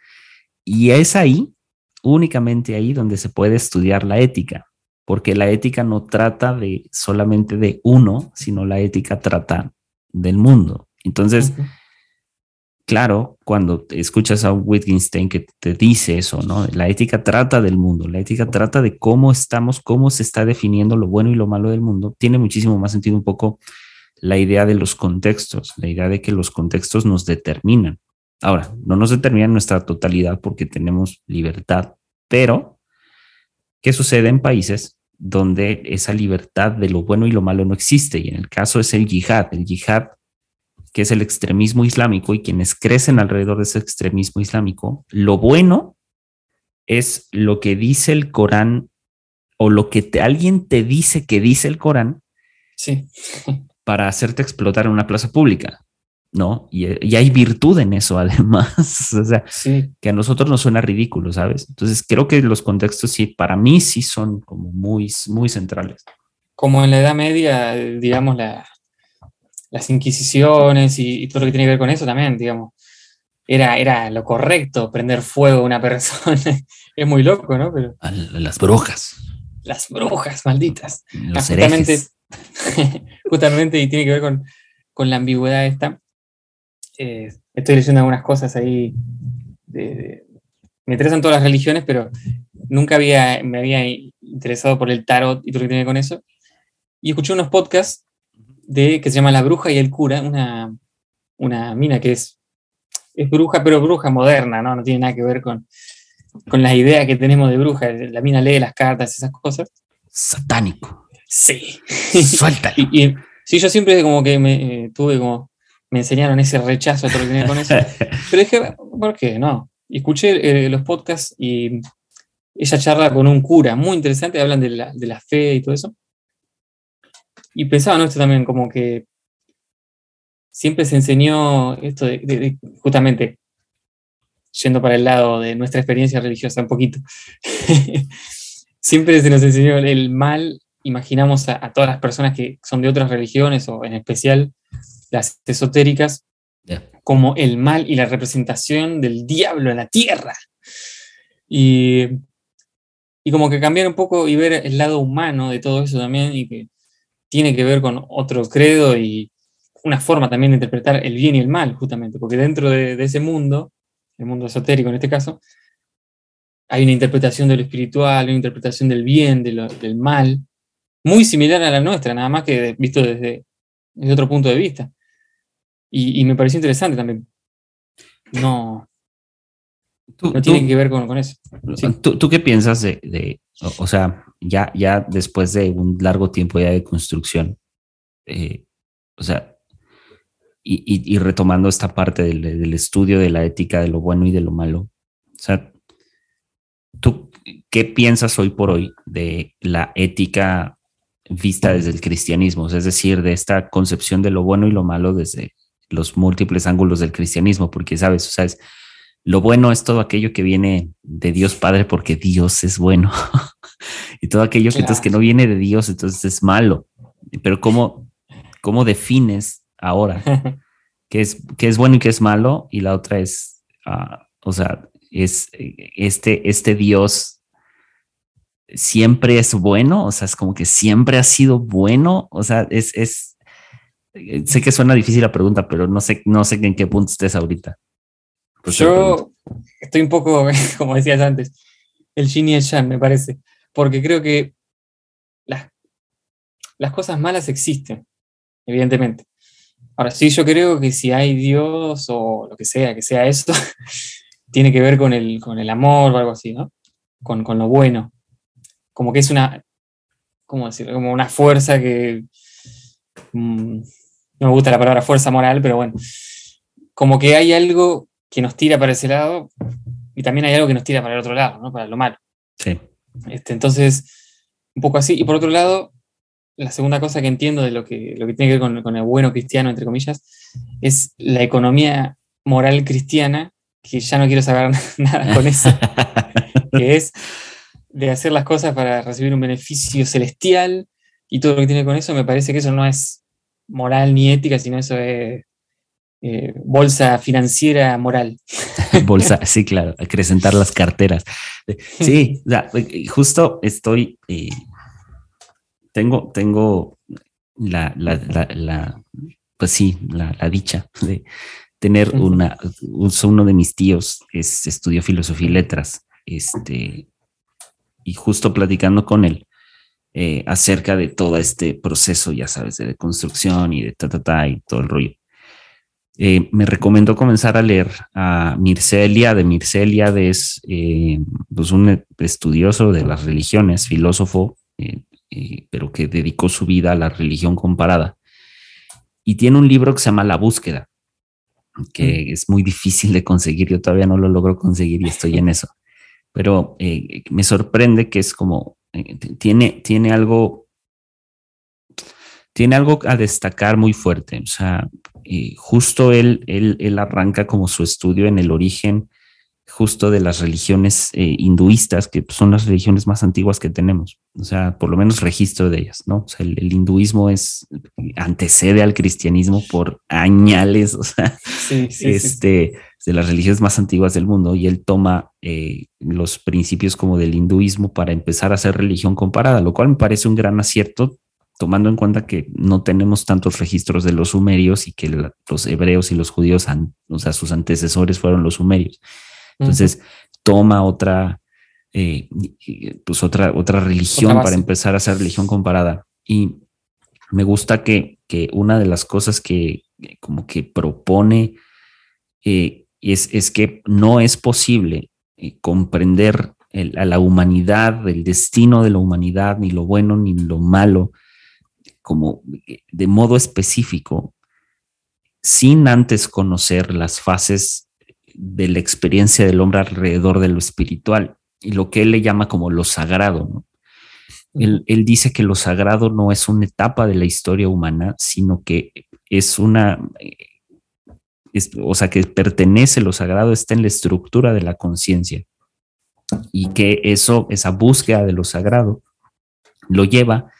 y es ahí, únicamente ahí, donde se puede estudiar la ética porque la ética no trata de solamente de uno, sino la ética trata del mundo. Entonces, claro, cuando escuchas a Wittgenstein que te dice eso, ¿no? La ética trata del mundo, la ética trata de cómo estamos, cómo se está definiendo lo bueno y lo malo del mundo, tiene muchísimo más sentido un poco la idea de los contextos, la idea de que los contextos nos determinan. Ahora, no nos determinan nuestra totalidad porque tenemos libertad, pero ¿Qué sucede en países donde esa libertad de lo bueno y lo malo no existe? Y en el caso es el yihad, el yihad que es el extremismo islámico y quienes crecen alrededor de ese extremismo islámico, lo bueno es lo que dice el Corán o lo que alguien te dice que dice el Corán sí. para hacerte explotar en una plaza pública. ¿No? Y, hay virtud en eso, además. o sea, que a nosotros nos suena ridículo, ¿sabes? Entonces, creo que los contextos sí, para mí sí son como muy, muy centrales. Como en la Edad Media, digamos, las inquisiciones y, todo lo que tiene que ver con eso también, digamos, era, era lo correcto prender fuego a una persona. es muy loco, ¿no? Pero, las brujas. Las brujas, malditas. Ah, justamente, justamente, y tiene que ver con, con la ambigüedad esta eh, estoy leyendo algunas cosas ahí. me interesan todas las religiones, pero nunca había, me había interesado por el tarot y todo lo que tiene con eso. Y escuché unos podcasts de, que se llama La Bruja y el Cura, una, una mina que es, es bruja, pero bruja moderna, ¿no? No tiene nada que ver con, con las ideas que tenemos de bruja. La mina lee las cartas, esas cosas. Satánico. Sí. Suéltalo. y, sí, yo siempre como que me eh, tuve como me enseñaron ese rechazo todo lo que tenía con eso. Pero dije, ¿por qué? No. Y escuché eh, los podcasts y ella charla con un cura muy interesante, hablan de la, fe y todo eso. Y pensaba, ¿no? Esto también, como que siempre se enseñó esto de, justamente yendo para el lado de nuestra experiencia religiosa un poquito. siempre se nos enseñó el mal, imaginamos a, todas las personas que son de otras religiones o en especial las esotéricas, como el mal y la representación del diablo en la tierra. Y, y como que cambiar un poco y ver el lado humano de todo eso también, y que tiene que ver con otro credo y una forma también de interpretar el bien y el mal, justamente, porque dentro de, ese mundo, el mundo esotérico en este caso, hay una interpretación de lo espiritual, una interpretación del bien, del mal, muy similar a la nuestra, nada más que visto desde, desde otro punto de vista. Y, me pareció interesante también. No, no tiene que ver con, eso. ¿tú, qué piensas de, o, sea, ya, ya después de un largo tiempo ya de construcción, eh, o sea, y, retomando esta parte del, estudio de la ética de lo bueno y de lo malo, o sea, ¿tú ¿qué piensas hoy por hoy de la ética vista desde el cristianismo? Es decir, de esta concepción de lo bueno y lo malo desde los múltiples ángulos del cristianismo, porque sabes, o sea, lo bueno es todo aquello que viene de Dios Padre porque Dios es bueno. y todo aquello que, entonces, que no viene de Dios, entonces es malo. Pero ¿cómo, cómo defines ahora qué es, qué es bueno y qué es malo? Y la otra es, ah, o sea, es este, este Dios siempre es bueno, o sea, es como que siempre ha sido bueno, o sea, es, es, sé que suena difícil la pregunta, pero no sé, no sé en qué punto estés ahorita. Yo estoy un poco, como decías antes, el Shin y el Yang, me parece, porque creo que las, las cosas malas existen, evidentemente. Ahora sí, yo creo que si hay Dios o lo que sea, que sea eso, tiene que ver con el, con el amor o algo así, ¿no? Con, con lo bueno. Como que es una, ¿cómo decirlo? Como una fuerza que... No me gusta la palabra fuerza moral, pero bueno, como que hay algo que nos tira para ese lado y también hay algo que nos tira para el otro lado, ¿no? Para lo malo. Sí. Este, entonces, un poco así. Y por otro lado, la segunda cosa que entiendo de lo que, lo que tiene que ver con, el bueno cristiano, entre comillas, es la economía moral cristiana, que ya no quiero saber nada con eso, que es de hacer las cosas para recibir un beneficio celestial y todo lo que tiene con eso, me parece que eso no es moral ni ética, sino eso es eh, bolsa financiera moral. bolsa, sí, claro, acrecentar las carteras. Sí, justo estoy, eh, tengo, tengo la, la, pues sí, la, dicha de tener una, uno de mis tíos es, estudió filosofía y letras, este, y justo platicando con él, acerca de todo este proceso, ya sabes, de construcción y de ta, ta, ta, y todo el rollo. Eh, me recomendó comenzar a leer a Mircea Eliade. Mircea Eliade es eh, pues un estudioso de las religiones, filósofo, eh, pero que dedicó su vida a la religión comparada. Y tiene un libro que se llama La búsqueda, que mm. es muy difícil de conseguir. Yo todavía no lo logro conseguir y estoy en eso. Pero me sorprende que es como, tiene, tiene algo tiene algo a destacar muy fuerte. O sea, eh, justo él, él, él, arranca como su estudio en el origen justo de las religiones eh, hinduistas, que son las religiones más antiguas que tenemos, o sea, por lo menos registro de ellas, ¿no? O sea, el, hinduismo es, antecede al cristianismo por añales, o sea, este, de las religiones más antiguas del mundo, y él toma eh, los principios como del hinduismo para empezar a hacer religión comparada, lo cual me parece un gran acierto, tomando en cuenta que no tenemos tantos registros de los sumerios y que los hebreos y los judíos, o sea, sus antecesores fueron los sumerios. Entonces, toma otra, eh, pues otra, otra religión para empezar a hacer religión comparada. Y me gusta que, una de las cosas que como que propone eh, es, que no es posible eh, comprender a la humanidad, el destino de la humanidad, ni lo bueno ni lo malo, como de modo específico, sin antes conocer las fases de la experiencia del hombre alrededor de lo espiritual y lo que él le llama como lo sagrado. Él, dice que lo sagrado no es una etapa de la historia humana, sino que es una, o sea, que pertenece, lo sagrado está en la estructura de la conciencia y que eso, esa búsqueda de lo sagrado, lo lleva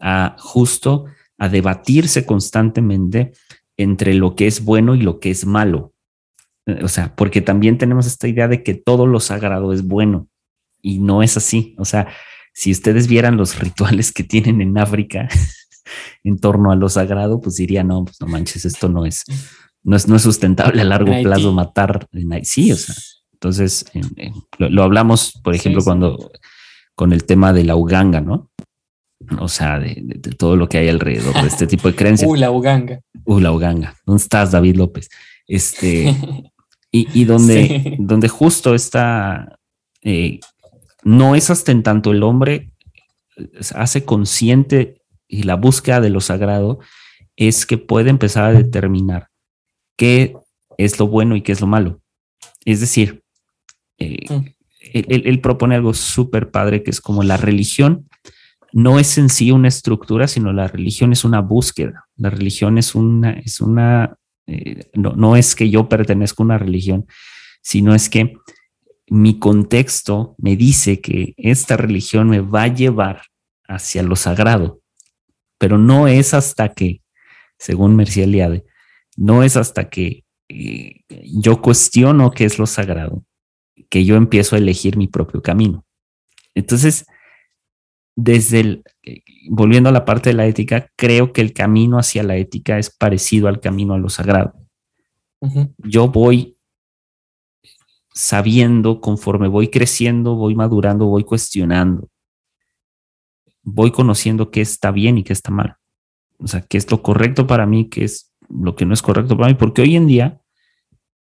a justo a debatirse constantemente entre lo que es bueno y lo que es malo. O sea, porque también tenemos esta idea de que todo lo sagrado es bueno y no es así. O sea, si ustedes vieran los rituales que tienen en África en torno a lo sagrado, pues dirían, no, pues no manches, esto no es, no es, no es sustentable a largo plazo matar. Sí, o sea, entonces lo, hablamos, por ejemplo, cuando con el tema de la Uganga, ¿no? o sea, de, todo lo que hay alrededor de este tipo de creencias. Uh, la Uganga. Uh, la Uganga. ¿Dónde estás, David López? Este, y, donde, donde justo está, eh, no es hasta en tanto el hombre hace consciente y la búsqueda de lo sagrado es que puede empezar a determinar qué es lo bueno y qué es lo malo. Es decir, eh, mm. él, propone algo súper padre que es como la religión no es en sí una estructura, sino la religión es una búsqueda. La religión es una, es una, eh, no, no es que yo pertenezca a una religión, sino es que mi contexto me dice que esta religión me va a llevar hacia lo sagrado, pero no es hasta que, según Mercier Eliade, no es hasta que eh, yo cuestiono qué es lo sagrado, que yo empiezo a elegir mi propio camino. Entonces, desde el, volviendo a la parte de la ética, creo que el camino hacia la ética es parecido al camino a lo sagrado. Yo voy sabiendo conforme voy creciendo, voy madurando, voy cuestionando, voy conociendo qué está bien y qué está mal. O sea, qué es lo correcto para mí, qué es lo que no es correcto para mí, porque hoy en día,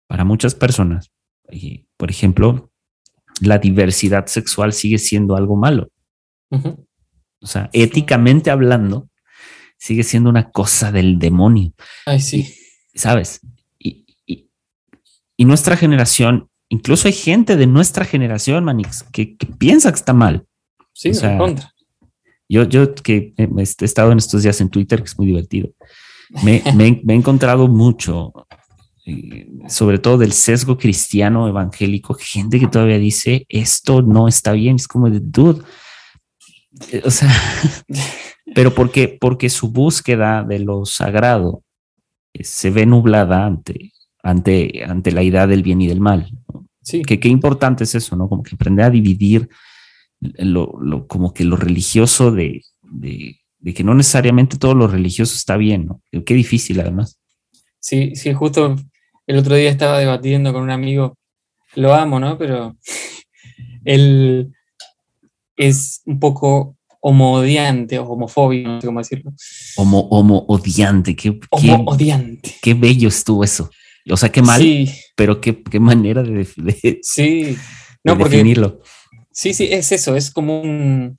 para muchas personas, por ejemplo, la diversidad sexual sigue siendo algo malo. O sea, éticamente hablando, sigue siendo una cosa del demonio. Ay, sí. ¿Sabes? Y, y nuestra generación incluso hay gente de nuestra generación, Manix, que, piensa que está mal. Sí, o sea, contra. Yo, yo que he estado en estos días en Twitter, que es muy divertido, me, he encontrado mucho, eh, sobre todo del sesgo cristiano evangélico, gente que todavía dice esto no está bien. Es como de dude. Eh, o sea, pero porque, porque su búsqueda de lo sagrado eh, se ve nublada ante, ante, ante la idea del bien y del mal. Sí. Que qué importante es eso, ¿no? Como que aprender a dividir lo, lo como que lo religioso de, de, de, que no necesariamente todo lo religioso está bien, ¿no? Qué difícil además. Sí, sí, justo el otro día estaba debatiendo con un amigo, lo amo, ¿no? Pero él es un poco homo-odiante o homofóbico, no sé cómo decirlo. Homo-odiante, qué, homo-odiante. Qué bello estuvo eso. O sea, qué mal, pero qué, qué, manera de, sí. no, definirlo. Sí, sí, es eso, es como un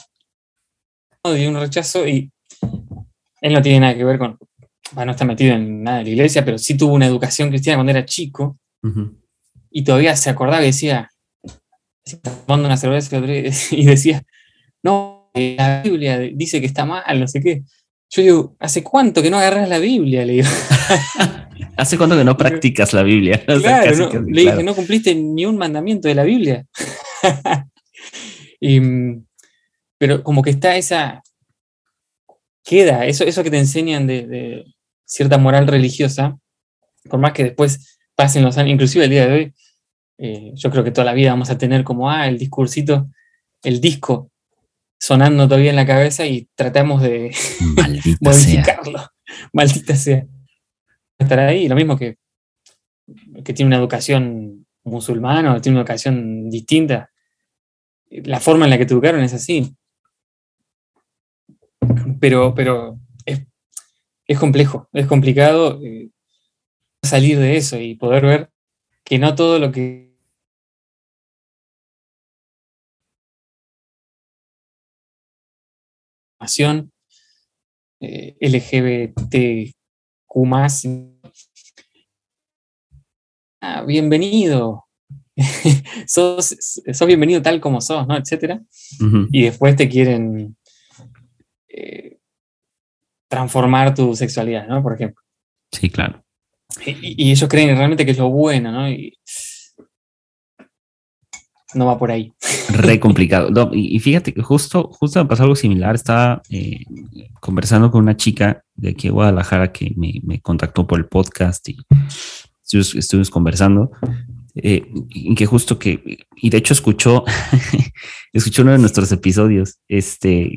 un rechazo y él no tiene nada que ver con, bueno, no está metido en nada de la iglesia, pero sí tuvo una educación cristiana cuando era chico y todavía se acordaba y decía, tomando una cerveza y decía, no, la Biblia dice que está mal, no sé qué. Yo digo, ¿hace cuánto que no agarras la Biblia? Le digo. ¿Hace cuánto que no practicas la Biblia? Claro, le dije, no cumpliste ni un mandamiento de la Biblia. pero como que está esa, queda, eso, eso que te enseñan de, cierta moral religiosa, por más que después pasen los años, inclusive el día de hoy, eh, yo creo que toda la vida vamos a tener como, ah, el discursito, el disco sonando todavía en la cabeza y tratamos de modificarlo. Maldita sea estar ahí. Lo mismo que, que tiene una educación musulmana o tiene una educación distinta. La forma en la que te educaron es así. Pero, pero es, complejo, es complicado eh, salir de eso y poder ver que no todo lo que eh, LGBT más. Ah, bienvenido. sos, bienvenido tal como sos, ¿no? Etcétera. Y después te quieren eh, transformar tu sexualidad, ¿no? Por ejemplo. Sí, claro. Y, ellos creen realmente que es lo bueno, ¿no? Y no va por ahí. Re complicado. y, fíjate que justo, justo me pasó algo similar. Estaba eh, conversando con una chica de aquí de Guadalajara que me, contactó por el podcast y estuvimos, conversando. Eh, y que justo que, y de hecho escuchó, escuchó uno de nuestros episodios, este,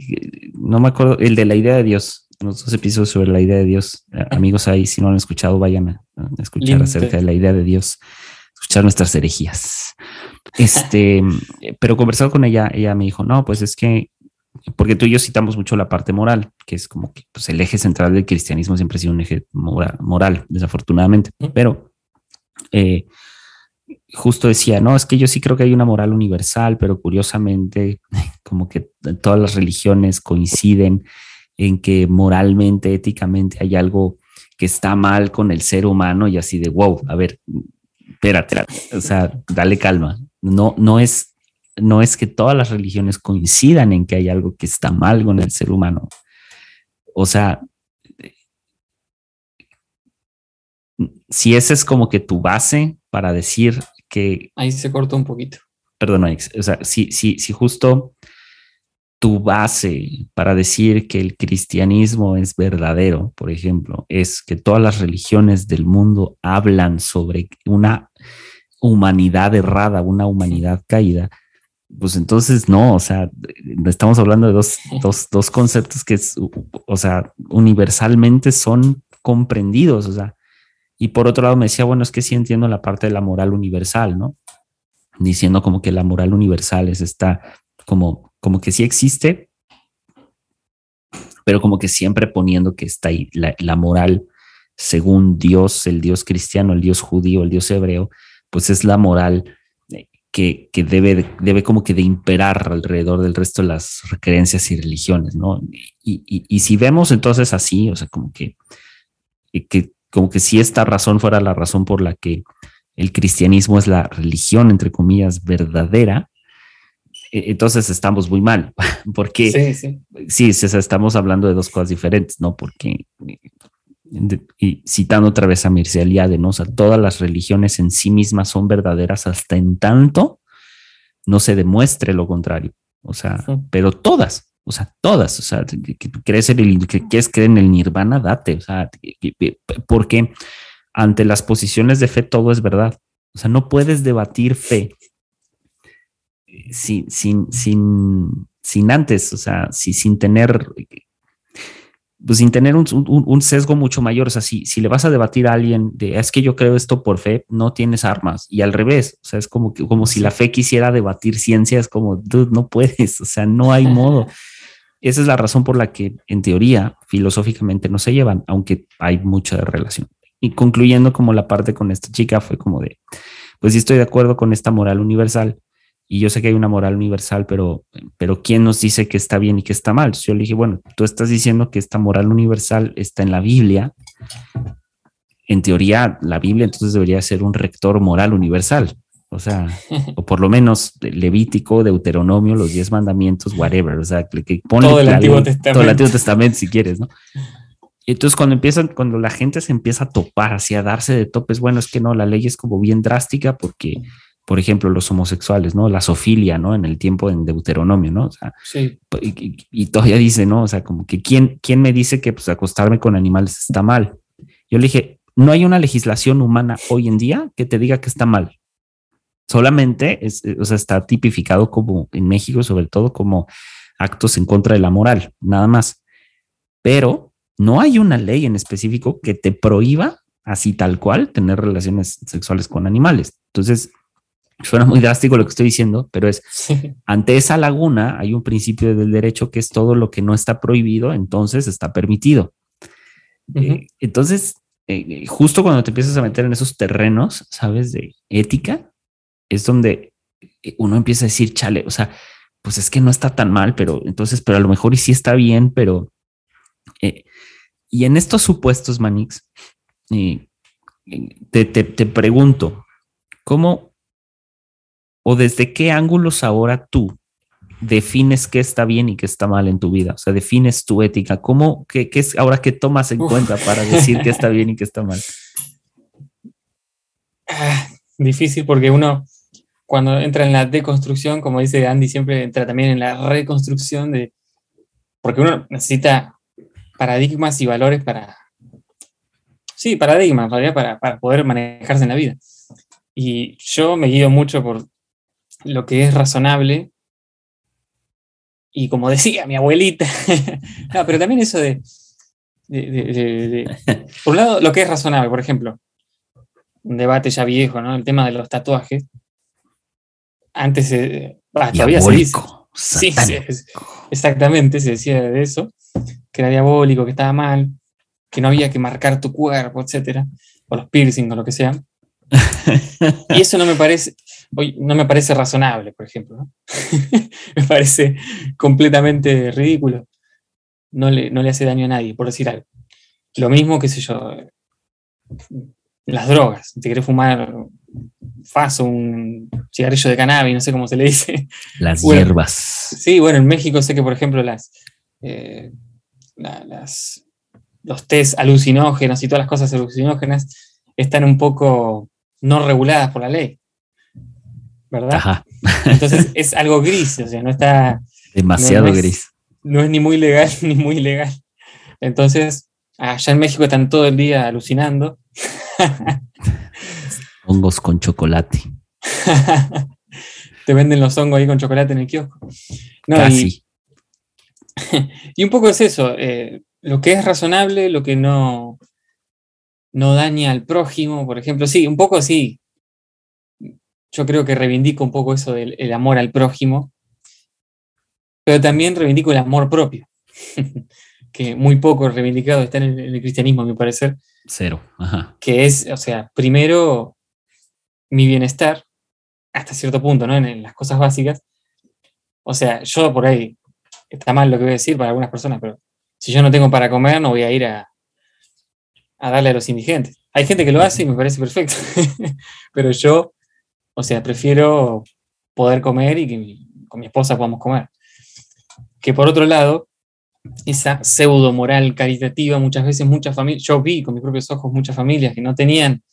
no me acuerdo, el de la idea de Dios, nuestros episodios sobre la idea de Dios. Amigos ahí, si no han escuchado, vayan a, escuchar acerca de la idea de Dios, escuchar nuestras herejías. Este, pero conversando con ella, ella me dijo, no, pues es que, porque tú y yo citamos mucho la parte moral, que es como que pues, el eje central del cristianismo siempre ha sido un eje moral, desafortunadamente, pero eh, justo decía, no, es que yo sí creo que hay una moral universal, pero curiosamente, como que todas las religiones coinciden en que moralmente, éticamente hay algo que está mal con el ser humano y así de, wow, a ver, espérate, o sea, dale calma, no, no es no es que todas las religiones coincidan en que hay algo que está mal con el ser humano. O sea, si esa es como que tu base para decir que... Ahí se cortó un poquito. Perdón, o sea, si, si, si justo tu base para decir que el cristianismo es verdadero, por ejemplo, es que todas las religiones del mundo hablan sobre una humanidad errada, una humanidad caída, pues entonces no, o sea, estamos hablando de dos, dos, dos conceptos que, es, o sea, universalmente son comprendidos, o sea, y por otro lado me decía, bueno, es que sí entiendo la parte de la moral universal, ¿no? Diciendo como que la moral universal es esta, como, como que sí existe, pero como que siempre poniendo que está ahí la, moral según Dios, el Dios cristiano, el Dios judío, el Dios hebreo, pues es la moral que, que, debe, debe como que de imperar alrededor del resto de las creencias y religiones, ¿no? Y, y, y si vemos entonces así, o sea, como que, que como que si esta razón fuera la razón por la que el cristianismo es la religión, entre comillas, verdadera, entonces estamos muy mal, porque sí, sí. sí estamos hablando de dos cosas diferentes, ¿no? Porque, y citando otra vez a Mircea Eliade, ¿no? O sea, todas las religiones en sí mismas son verdaderas hasta en tanto no se demuestre lo contrario, o sea, pero todas, o sea, todas, o sea, que, crees en el, que quieres creer en el nirvana, date, o sea, porque ante las posiciones de fe todo es verdad. O sea, no puedes debatir fe sin, sin, sin, sin antes, o sea, sin tener, pues sin tener un, un, sesgo mucho mayor. O sea, si, si le vas a debatir a alguien de es que yo creo esto por fe, no tienes armas. Y al revés, o sea, es como, que, como si la fe quisiera debatir ciencia, es como, dude, no puedes, o sea, no hay modo. Esa es la razón por la que, en teoría, filosóficamente no se llevan, aunque hay mucha relación. Y concluyendo como la parte con esta chica fue como de, pues sí estoy de acuerdo con esta moral universal y yo sé que hay una moral universal, pero, pero ¿quién nos dice que está bien y que está mal? Yo le dije, bueno, tú estás diciendo que esta moral universal está en la Biblia. En teoría, la Biblia entonces debería ser un rector moral universal o sea, o por lo menos Levítico, Deuteronomio, los diez mandamientos, whatever, o sea, que pone todo el Antiguo Testamento. Todo el Antiguo Testamento si quieres, ¿no? Entonces cuando empiezan, cuando la gente se empieza a topar, así a darse de topes, bueno, es que no, la ley es como bien drástica porque, por ejemplo, los homosexuales, ¿no? La sofilia, ¿no? En el tiempo en Deuteronomio, ¿no? O sea, sí. y, todavía dice, ¿no? O sea, como que ¿quién, quién me dice que pues acostarme con animales está mal? Yo le dije, no hay una legislación humana hoy en día que te diga que está mal solamente es, o sea, está tipificado como en México, sobre todo como actos en contra de la moral, nada más. Pero no hay una ley en específico que te prohíba así tal cual tener relaciones sexuales con animales. Entonces, suena muy drástico lo que estoy diciendo, pero es ante esa laguna hay un principio del derecho que es todo lo que no está prohibido, entonces está permitido. Eh, entonces, eh, justo cuando te empiezas a meter en esos terrenos, sabes, de ética, es donde uno empieza a decir, chale, o sea, pues es que no está tan mal, pero entonces, pero a lo mejor y sí está bien, pero... Eh, y en estos supuestos, Manix, eh, te, te, pregunto, ¿cómo o desde qué ángulos ahora tú defines qué está bien y qué está mal en tu vida? O sea, defines tu ética. ¿Cómo, qué, qué es ahora que tomas en cuenta para decir qué está bien y qué está mal? Ah, difícil porque uno cuando entra en la deconstrucción, como dice Andy, siempre entra también en la reconstrucción de, porque uno necesita paradigmas y valores para, sí, paradigmas, para, para poder manejarse en la vida. Y yo me guío mucho por lo que es razonable. Y como decía mi abuelita, pero también eso de, por un lado, lo que es razonable, por ejemplo, un debate ya viejo, ¿no? El tema de los tatuajes antes todavía se dice. Sí, exactamente, se decía de eso, que era diabólico, que estaba mal, que no había que marcar tu cuerpo, etcétera, o los piercing o lo que sea. y eso no me parece, no me parece razonable, por ejemplo. me parece completamente ridículo. No le, no le hace daño a nadie, por decir algo. Lo mismo, qué sé yo, las drogas. Te querés fumar faso, un cigarrillo de cannabis, no sé cómo se le dice. Las hierbas. Sí, bueno, en México sé que, por ejemplo, las, eh, las, los test alucinógenos y todas las cosas alucinógenas están un poco no reguladas por la ley. ¿Verdad? Entonces es algo gris, o sea, no está... Demasiado gris. No es ni muy legal ni muy ilegal. Entonces, allá en México están todo el día alucinando. Hongos con chocolate. Te venden los hongos ahí con chocolate en el kiosco. Casi. Y, un poco es eso, eh, lo que es razonable, lo que no, no daña al prójimo, por ejemplo. Sí, un poco sí. Yo creo que reivindico un poco eso del amor al prójimo, pero también reivindico el amor propio, que muy poco reivindicado está en el, cristianismo, a mi parecer. Cero, Que es, o sea, primero mi bienestar, hasta cierto punto, ¿no? En, las cosas básicas. O sea, yo por ahí, está mal lo que voy a decir para algunas personas, pero si yo no tengo para comer, no voy a ir a, a darle a los indigentes. Hay gente que lo hace y me parece perfecto, pero yo, o sea, prefiero poder comer y que con mi esposa podamos comer. Que por otro lado, esa pseudo moral caritativa, muchas veces muchas familias, yo vi con mis propios ojos muchas familias que no tenían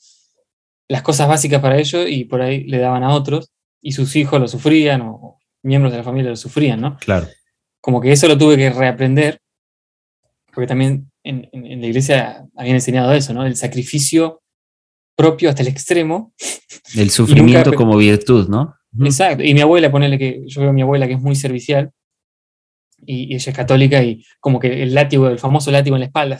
las cosas básicas para ellos y por ahí le daban a otros y sus hijos lo sufrían o miembros de la familia lo sufrían, ¿no? Claro. Como que eso lo tuve que reaprender, porque también en, la iglesia habían enseñado eso, ¿no? El sacrificio propio hasta el extremo. El sufrimiento como virtud, ¿no? Exacto. Y mi abuela, ponele que yo veo a mi abuela que es muy servicial, y, ella es católica y como que el látigo, el famoso látigo en la espalda,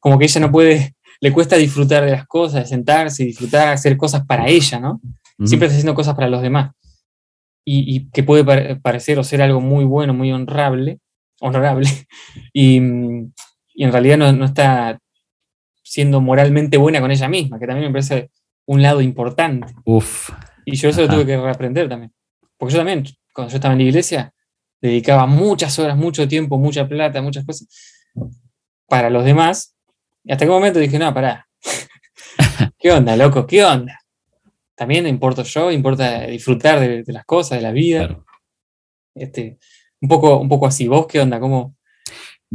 como que ella no puede, le cuesta disfrutar de las cosas, sentarse, disfrutar, hacer cosas para ella, ¿no? Siempre está haciendo cosas para los demás. Y, que puede parecer o ser algo muy bueno, muy honrable, honorable, y, en realidad no, está siendo moralmente buena con ella misma, que también me parece un lado importante. Uf. Y yo eso lo tuve que reaprender también. Porque yo también, cuando yo estaba en la iglesia, dedicaba muchas horas, mucho tiempo, mucha plata, muchas cosas para los demás. Y hasta qué momento dije, no, pará. ¿Qué onda, loco? ¿Qué onda? También importo yo, importa disfrutar de, las cosas, de la vida. Este, un, poco, un poco así. ¿Vos qué onda? ¿Cómo,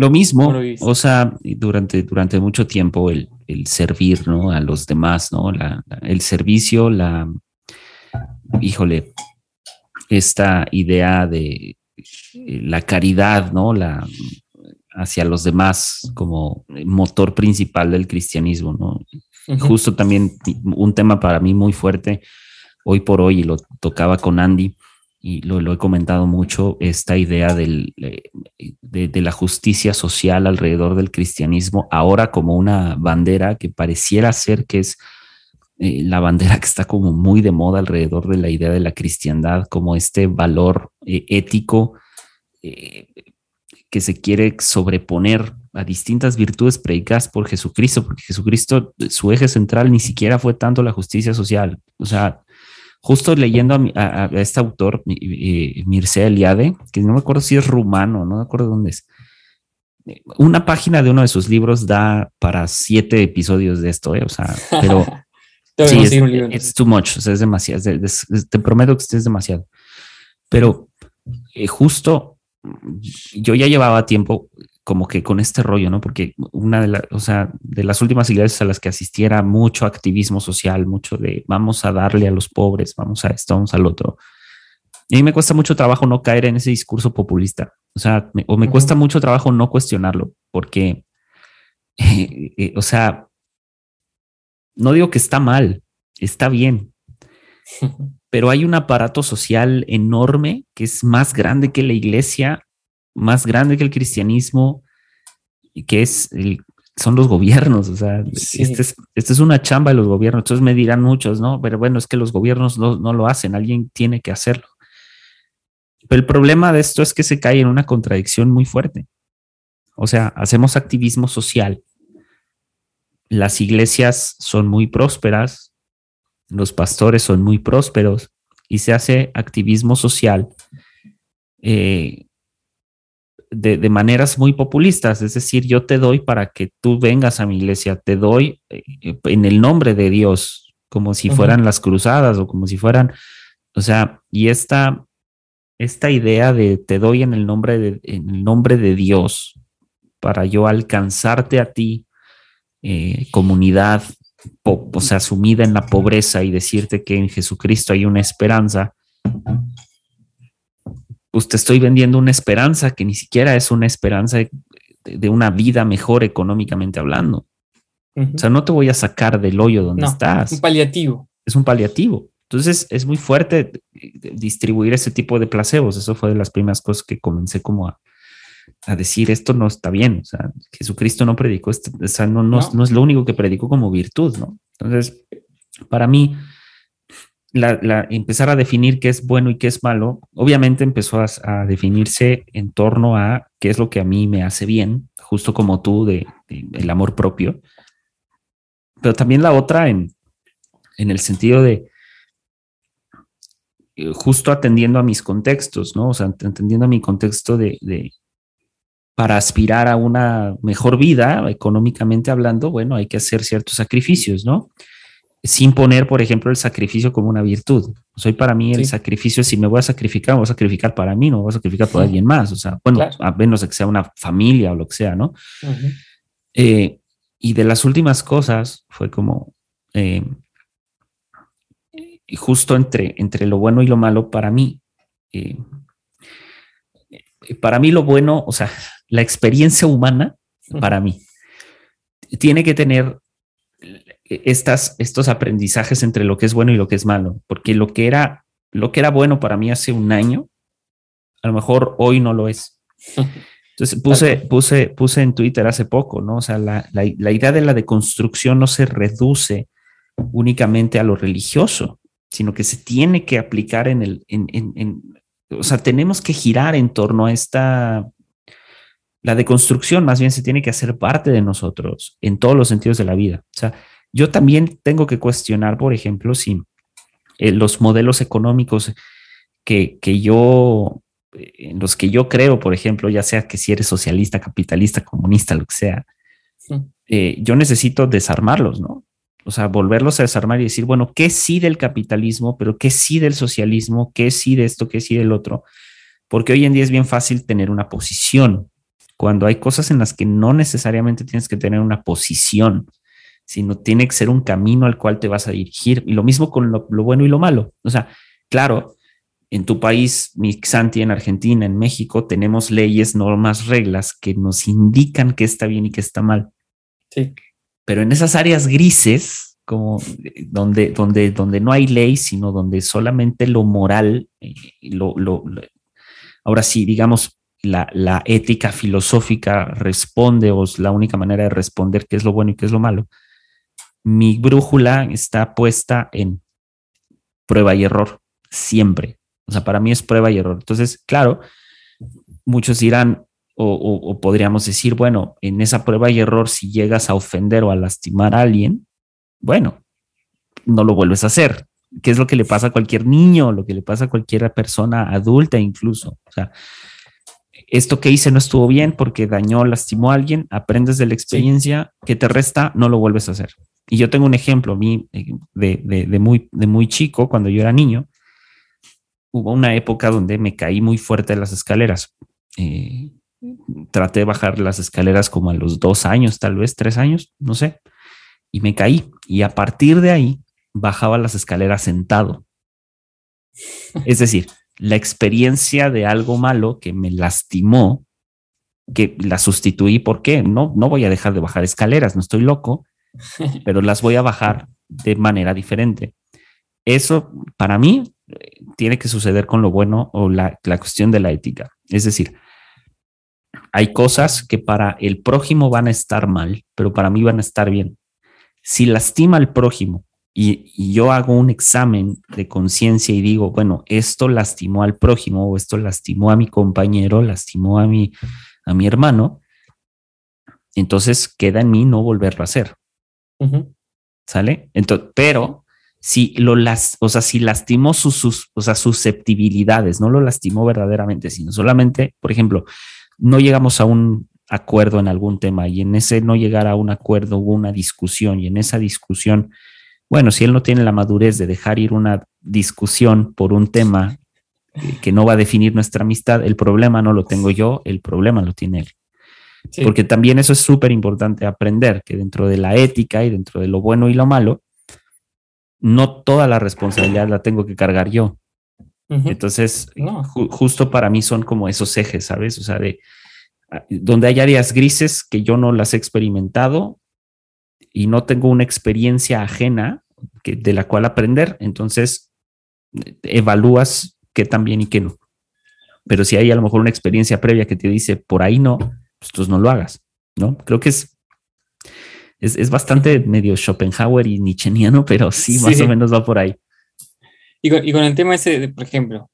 lo mismo, o sea, durante, durante mucho tiempo el, servir ¿no? a los demás, ¿no? el servicio, la, híjole, esta idea de eh, la caridad, ¿no? La, hacia los demás como motor principal del cristianismo, ¿no? Justo también un tema para mí muy fuerte hoy por hoy, y lo tocaba con Andy, y lo, he comentado mucho, esta idea del, eh, de, la justicia social alrededor del cristianismo, ahora como una bandera que pareciera ser que es eh, la bandera que está como muy de moda alrededor de la idea de la cristiandad, como este valor ético eh, que se quiere sobreponer a distintas virtudes predicadas por Jesucristo, porque Jesucristo, su eje central ni siquiera fue tanto la justicia social. O sea, justo leyendo a, este autor, Mircea Eliade, que no me acuerdo si es rumano, no me acuerdo dónde es. Una página de uno de sus libros da para siete episodios de esto, ¿eh? o sea, pero sí, es, too much, o sea, es demasiado, te prometo que es demasiado. Pero eh, justo yo ya llevaba tiempo como que con este rollo, ¿no? Porque una de las, o sea, de las últimas iglesias a las que asistiera mucho activismo social, mucho de vamos a darle a los pobres, vamos a esto, vamos al otro. Y a mí me cuesta mucho trabajo no caer en ese discurso populista. O sea, o me cuesta mucho trabajo no cuestionarlo, porque, eh, eh, o sea, no digo que está mal, está bien, pero hay un aparato social enorme que es más grande que la iglesia, más grande que el cristianismo, que es son los gobiernos. O sea, esta es, este es, una chamba de los gobiernos. Entonces me dirán muchos, ¿no? Pero bueno, es que los gobiernos no, no lo hacen, alguien tiene que hacerlo. Pero el problema de esto es que se cae en una contradicción muy fuerte. O sea, hacemos activismo social. Las iglesias son muy prósperas, los pastores son muy prósperos y se hace activismo social eh, de, maneras muy populistas, es decir, yo te doy para que tú vengas a mi iglesia, te doy eh, en el nombre de Dios, como si fueran las cruzadas o como si fueran, o sea, y esta, esta idea de te doy en el nombre de, en el nombre de Dios para yo alcanzarte a ti, eh, comunidad, o sea, sumida en la pobreza y decirte que en Jesucristo hay una esperanza, pues te estoy vendiendo una esperanza que ni siquiera es una esperanza de, una vida mejor económicamente hablando. O sea, no te voy a sacar del hoyo donde estás. Es un paliativo. Es un paliativo. Entonces es muy fuerte distribuir ese tipo de placebos. Eso fue de las primeras cosas que comencé como a, decir, esto no está bien. O sea, Jesucristo no predicó, esto, o sea, no, no, no. es lo único que predicó como virtud, ¿no? Entonces, para mí, la, empezar a definir qué es bueno y qué es malo, obviamente empezó a, definirse en torno a qué es lo que a mí me hace bien, justo como tú, de, el amor propio. Pero también la otra en, en el sentido de eh, justo atendiendo a mis contextos, ¿no? O sea, atendiendo a mi contexto de, de para aspirar a una mejor vida, económicamente hablando, bueno, hay que hacer ciertos sacrificios, ¿no? Sin poner, por ejemplo, el sacrificio como una virtud. Soy para mí el sacrificio, si me voy a sacrificar, voy a sacrificar para mí, no voy a sacrificar por alguien más. O sea, bueno, a menos que sea una familia o lo que sea, ¿no? Eh, y de las últimas cosas fue como, eh, justo entre, entre lo bueno y lo malo para mí. Eh, para mí lo bueno, o sea, la experiencia humana, para mí, tiene que tener estas, estos aprendizajes entre lo que es bueno y lo que es malo, porque lo que era, lo que era bueno para mí hace un año, a lo mejor hoy no lo es. Entonces puse, puse, puse en Twitter hace poco, ¿no? O sea, la, idea de la deconstrucción no se reduce únicamente a lo religioso, sino que se tiene que aplicar en el, en, en, o sea, tenemos que girar en torno a esta, la deconstrucción más bien se tiene que hacer parte de nosotros en todos los sentidos de la vida. O sea, yo también tengo que cuestionar, por ejemplo, si eh, los modelos económicos que, yo, eh, en los que yo creo, por ejemplo, ya sea que si eres socialista, capitalista, comunista, lo que sea, eh, yo necesito desarmarlos, ¿no? O sea, volverlos a desarmar y decir, bueno, ¿qué sí del capitalismo, pero qué sí del socialismo, qué sí de esto, qué sí del otro? Porque hoy en día es bien fácil tener una posición, cuando hay cosas en las que no necesariamente tienes que tener una posición sino tiene que ser un camino al cual te vas a dirigir. Y lo mismo con lo, bueno y lo malo. O sea, claro, en tu país, Mixanti, en Argentina, en México, tenemos leyes, normas, reglas que nos indican qué está bien y qué está mal. Sí. Pero en esas áreas grises, como donde, donde, donde no hay ley, sino donde solamente lo moral, eh, lo, lo, ahora sí, digamos, la, la, ética filosófica responde o es la única manera de responder qué es lo bueno y qué es lo malo, mi brújula está puesta en prueba y error, siempre. O sea, para mí es prueba y error. Entonces, claro, muchos dirán, o, podríamos decir, bueno, en esa prueba y error, si llegas a ofender o a lastimar a alguien, bueno, no lo vuelves a hacer. ¿Qué es lo que le pasa a cualquier niño, lo que le pasa a cualquier persona adulta incluso? O sea, esto que hice no estuvo bien porque dañó, lastimó a alguien, aprendes de la experiencia que te resta, no lo vuelves a hacer. Y yo tengo un ejemplo, eh, de, muy, de muy chico, cuando yo era niño, hubo una época donde me caí muy fuerte de las escaleras. Eh, traté de bajar las escaleras como a los dos años, tal vez tres años, no sé, y me caí. Y a partir de ahí bajaba las escaleras sentado. Es decir, la experiencia de algo malo que me lastimó, que la sustituí, ¿por qué? No, no voy a dejar de bajar escaleras, no estoy loco, pero las voy a bajar de manera diferente. Eso para mí tiene que suceder con lo bueno o la, cuestión de la ética. Es decir, hay cosas que para el prójimo van a estar mal, pero para mí van a estar bien. Si lastima al prójimo y, y yo hago un examen de conciencia y digo, bueno, esto lastimó al prójimo o esto lastimó a mi compañero, lastimó a mi, a mi hermano, entonces queda en mí no volverlo a hacer. ¿Sale? Entonces, pero si lo las, o sea, si lastimó sus, sus, o sea, susceptibilidades, no lo lastimó verdaderamente, sino solamente, por ejemplo, no llegamos a un acuerdo en algún tema y en ese no llegar a un acuerdo hubo una discusión y en esa discusión bueno, si él no tiene la madurez de dejar ir una discusión por un tema que no va a definir nuestra amistad, el problema no lo tengo yo, el problema lo tiene él. Porque también eso es súper importante aprender, que dentro de la ética y dentro de lo bueno y lo malo, no toda la responsabilidad la tengo que cargar yo. Entonces, justo para mí son como esos ejes, ¿sabes? O sea, de ah, donde hay áreas grises que yo no las he experimentado y no tengo una experiencia ajena que, de la cual aprender, entonces evalúas qué tan bien y qué no. Pero si hay a lo mejor una experiencia previa que te dice por ahí no, pues no lo hagas, ¿no? Creo que es, es, bastante medio Schopenhauer y Nietzscheano, pero sí, más o menos va por ahí. Y con, el tema ese, por ejemplo,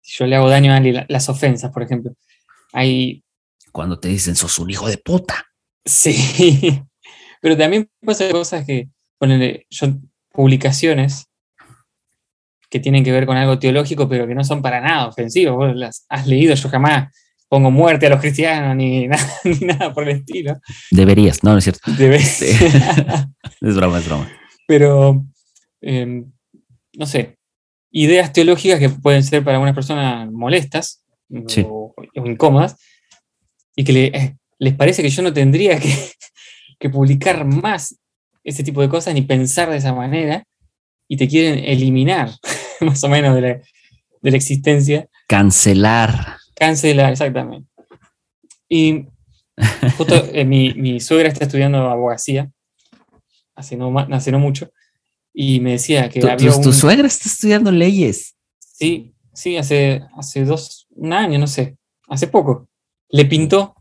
si yo le hago daño a las ofensas, por ejemplo, hay... Cuando te dicen, sos un hijo de puta. Sí, pero también pasa cosas que, ponen yo, publicaciones que tienen que ver con algo teológico, pero que no son para nada ofensivos. Vos las has leído, yo jamás pongo muerte a los cristianos ni nada, ni nada por el estilo. Deberías, no, no es cierto. Deberías. es broma, es broma. Pero, em, no sé, ideas teológicas que pueden ser para algunas personas molestas o, incómodas y que eh, les parece que yo no tendría que, publicar más ese tipo de cosas ni pensar de esa manera y te quieren eliminar más o menos de la, de la existencia. Cancelar. Cancelar, exactamente. Y justo eh, mi, suegra está estudiando abogacía, hace no, hace no mucho, y me decía que ¿Tu, había tu, suegra está estudiando leyes? Sí, sí, hace, hace dos, un año, no sé, hace poco. Le pintó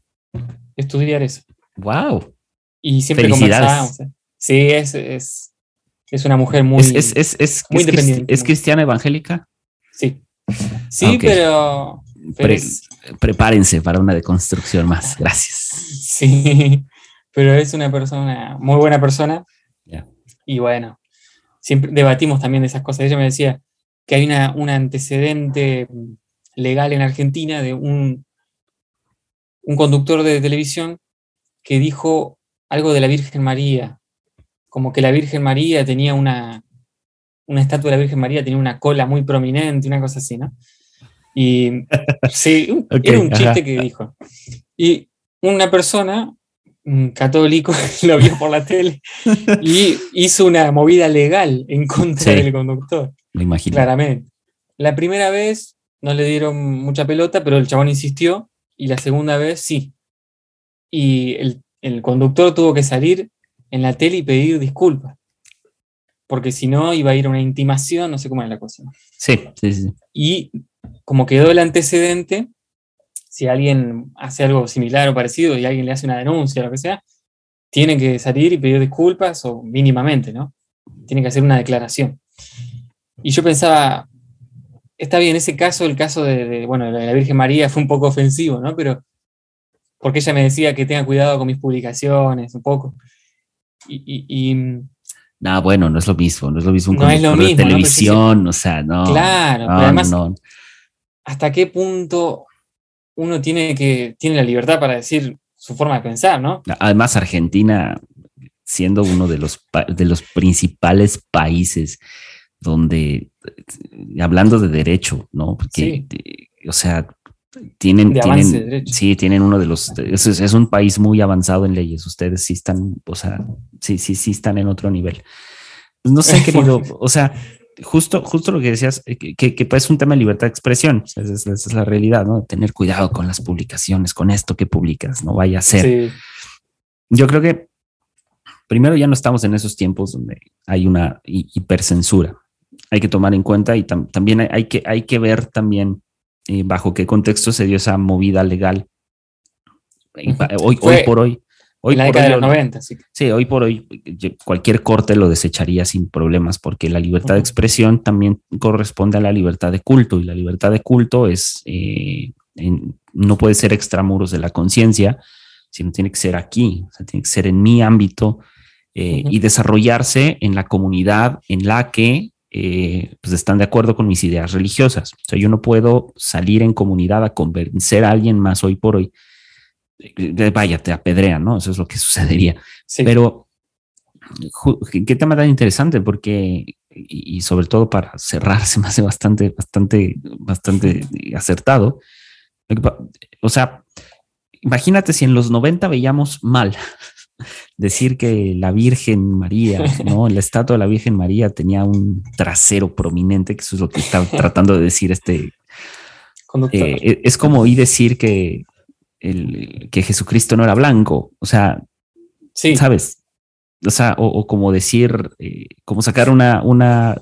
estudiar eso. ¡Wow! Y siempre conversábamos. Sí, es, es, es, una mujer muy, es, es, es, muy independiente. ¿Es cristiana evangélica? Sí. Sí, pero prepárense para una deconstrucción más. Gracias. Sí, pero es una persona, muy buena persona. Y bueno, siempre debatimos también de esas cosas. Ella me decía que hay una, un antecedente legal en Argentina de un, un conductor de televisión que dijo algo de la Virgen María, como que la Virgen María tenía una, una estatua de la Virgen María, tenía una cola muy prominente, una cosa así, ¿no? Y sí, era un chiste que dijo. Y una persona, un católico, lo vio por la tele y hizo una movida legal en contra del conductor. Me imagino. Claramente. La primera vez no le dieron mucha pelota, pero el chabón insistió. Y la segunda vez sí. Y el, el conductor tuvo que salir en la tele y pedir disculpas. Porque si no, iba a ir a una intimación, no sé cómo es la cosa. Sí, sí, sí. Y como quedó el antecedente, si alguien hace algo similar o parecido y alguien le hace una denuncia o lo que sea, tiene que salir y pedir disculpas o mínimamente, ¿no? Tiene que hacer una declaración. Y yo pensaba, está bien, ese caso, el caso de, bueno, de la Virgen María fue un poco ofensivo, ¿no? Pero porque ella me decía que tenga cuidado con mis publicaciones, un poco. Y, no, bueno, no es lo mismo, no es lo mismo con la televisión, o sea, no. Claro, pero además, hasta qué punto uno tiene, que, tiene la libertad para decir su forma de pensar, ¿no? Además, Argentina, siendo uno de los, de los principales países donde, hablando de derecho, ¿no? Porque, o sea, tienen, tienen sí, tienen uno de los, es, es, un país muy avanzado en leyes, ustedes sí están, o sea, sí, sí, sí están en otro nivel. No sé, querido, o sea, justo, justo lo que decías, eh, que, que, pues es un tema de libertad de expresión, esa es, la realidad, ¿no? Tener cuidado con las publicaciones, con esto que publicas, no vaya a ser. Yo creo que primero ya no estamos en esos tiempos donde hay una hipercensura. Hay que tomar en cuenta y también hay, que, hay que ver también eh, bajo qué contexto se dio esa movida legal. Hoy, hoy por hoy, Hoy en la década de los 90, sí. Sí, hoy por hoy cualquier corte lo desecharía sin problemas porque la libertad de expresión también corresponde a la libertad de culto y la libertad de culto es, eh, no puede ser extramuros de la conciencia, sino tiene que ser aquí, o sea, tiene que ser en mi ámbito eh, y desarrollarse en la comunidad en la que eh, pues están de acuerdo con mis ideas religiosas. O sea, yo no puedo salir en comunidad a convencer a alguien más hoy por hoy vaya, te apedrean, ¿no? Eso es lo que sucedería. Pero Qué tema tan interesante, porque, y sobre todo para cerrar, se me hace bastante, bastante, bastante acertado. O sea, imagínate si en los 90 veíamos mal decir que la Virgen María, ¿no? La estatua de la Virgen María tenía un trasero prominente, que eso es lo que está tratando de decir este. Eh, es como oí decir que, el, que Jesucristo no era blanco. O sea, sí. ¿sabes? O sea, o, como decir, eh, como sacar una, una,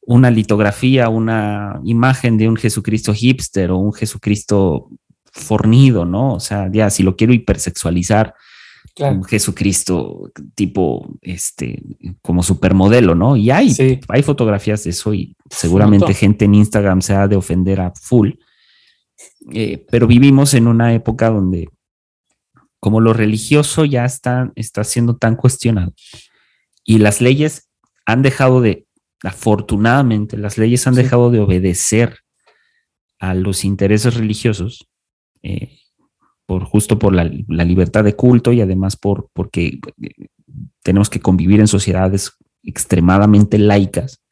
una litografía, una imagen de un Jesucristo hipster o un Jesucristo fornido, ¿no? O sea, ya si lo quiero hipersexualizar, un Jesucristo tipo, este, como supermodelo, ¿no? Y hay, hay fotografías de eso y seguramente gente en Instagram se ha de ofender a full. Eh, pero vivimos en una época donde como lo religioso ya está, está siendo tan cuestionado y las leyes han dejado de, afortunadamente, las leyes han dejado de obedecer a los intereses religiosos, eh, por justo por la, libertad de culto y además por porque eh, tenemos que convivir en sociedades extremadamente laicas.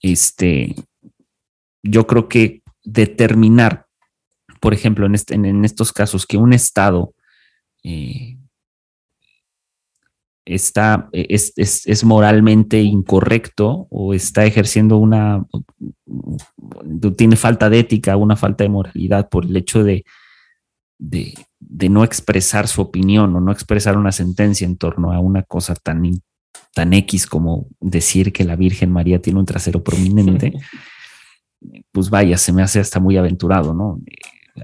Este, yo creo que determinar, por ejemplo, en, estos casos, que un Estado eh, está, es, es, moralmente incorrecto o está ejerciendo una, tiene falta de ética, una falta de moralidad por el hecho de de, no expresar su opinión o no expresar una sentencia en torno a una cosa tan, tan X como decir que la Virgen María tiene un trasero prominente, pues vaya, se me hace hasta muy aventurado, ¿no?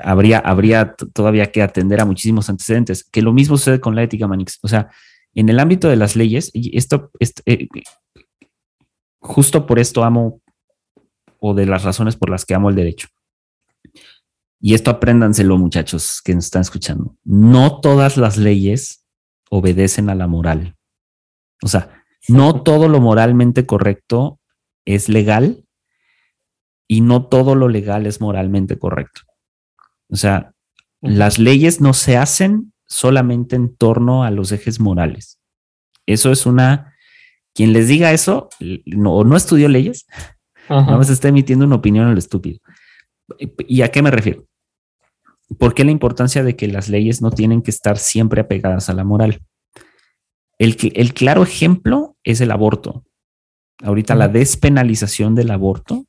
Habría, habría todavía que atender a muchísimos antecedentes, que lo mismo sucede con la ética, Manix. O sea, en el ámbito de las leyes, y esto, eh, justo por esto amo, o de las razones por las que amo el derecho y esto apréndanselo muchachos que nos están escuchando, no todas las leyes obedecen a la moral. O sea, no todo lo moralmente correcto es legal y no todo lo legal es moralmente correcto. O sea, las leyes no se hacen solamente en torno a los ejes morales. Eso es una, quien les diga eso, no, no estudió leyes, nada más está emitiendo una opinión al estúpido. ¿Y a qué me refiero? ¿Por qué la importancia de que las leyes no tienen que estar siempre apegadas a la moral? El, el claro ejemplo es el aborto. Ahorita la despenalización del aborto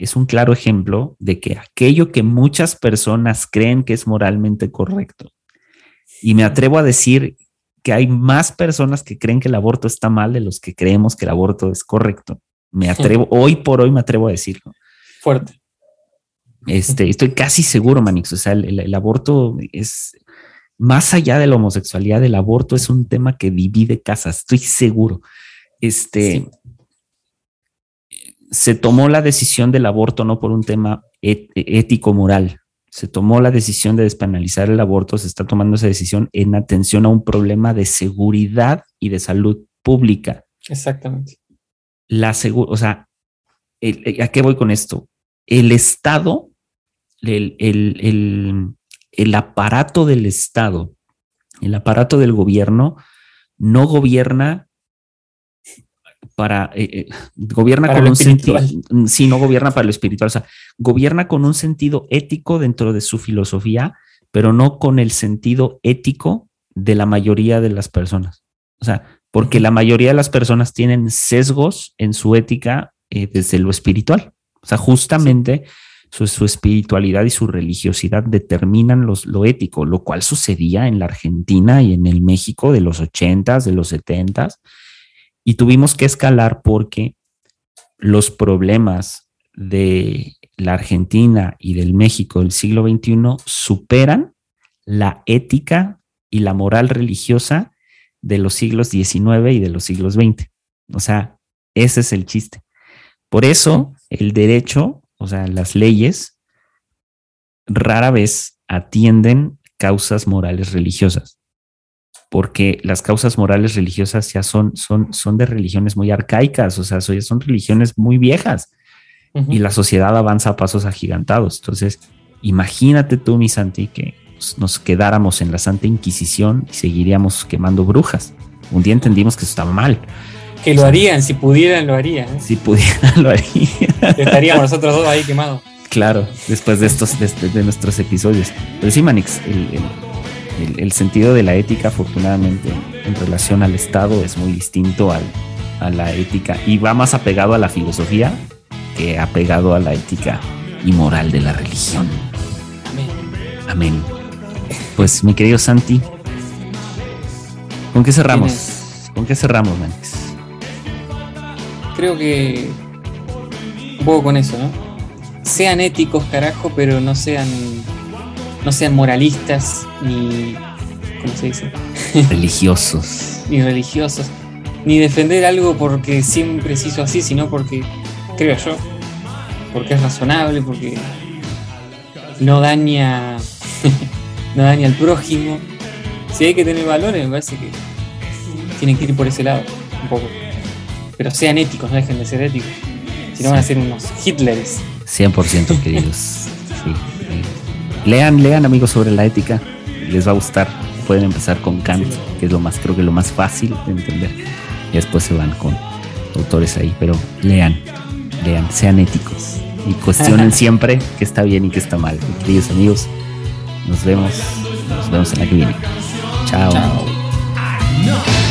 es un claro ejemplo de que aquello que muchas personas creen que es moralmente correcto, y me atrevo a decir que hay más personas que creen que el aborto está mal de los que creemos que el aborto es correcto. Me atrevo, hoy por hoy me atrevo a decirlo. Fuerte. Este, estoy casi seguro, Manix. O sea, el, aborto es más allá de la homosexualidad, el aborto es un tema que divide casas. Estoy seguro. Este se tomó la decisión del aborto no por un tema ético-moral. Se tomó la decisión de despenalizar el aborto, se está tomando esa decisión en atención a un problema de seguridad y de salud pública. Exactamente. La o sea, ¿a qué voy con esto? El Estado el, aparato del Estado, el aparato del gobierno, no gobierna para, eh, eh, gobierna con un sentido, sí, no gobierna para lo espiritual, o sea, gobierna con un sentido ético dentro de su filosofía, pero no con el sentido ético de la mayoría de las personas. O sea, porque la mayoría de las personas tienen sesgos en su ética eh, desde lo espiritual. O sea, justamente su, espiritualidad y su religiosidad determinan los, lo ético, lo cual sucedía en la Argentina y en el México de los 80s, de los 70s, y tuvimos que escalar porque los problemas de la Argentina y del México del siglo XXI superan la ética y la moral religiosa de los siglos XIX y de los siglos XX. O sea, ese es el chiste. Por eso el derecho o sea, las leyes rara vez atienden causas morales religiosas, porque las causas morales religiosas ya son, son, son de religiones muy arcaicas, o sea, son religiones muy viejas y la sociedad avanza a pasos agigantados. Entonces, imagínate tú, mi Santi, que nos quedáramos en la Santa Inquisición y seguiríamos quemando brujas. Un día entendimos que eso estaba mal. Que lo harían, si pudieran, lo harían. ¿eh? Si pudieran, lo harían. Estaríamos nosotros dos ahí quemados. Claro, después de estos, de, nuestros episodios. Pero sí, Manix, el, sentido de la ética, afortunadamente, en relación al Estado, es muy distinto al, a la ética y va más apegado a la filosofía que apegado a la ética y moral de la religión. Amén. Amén. Pues, mi querido Santi, ¿con qué cerramos? ¿Con qué cerramos, Manix? Creo que un poco con eso, ¿no? sean éticos, carajo, pero no sean, no sean moralistas ni, ¿cómo se dice? Religiosos. ni religiosos. Ni defender algo porque siempre se hizo así, sino porque, creo yo, porque es razonable, porque no daña, no daña al prójimo. Si hay que tener valores, me parece que tienen que ir por ese lado, un poco. Pero sean éticos, no dejen de ser éticos. Si no van a ser unos Hitlers. 100% queridos. Lean, lean amigos sobre la ética, les va a gustar. Pueden empezar con Kant, que es lo más, creo que lo más fácil de entender. Y después se van con autores ahí, pero lean, lean, sean éticos y cuestionen siempre qué está bien y qué está mal. Queridos amigos, nos vemos, nos vemos en la que viene. Chao. Chao.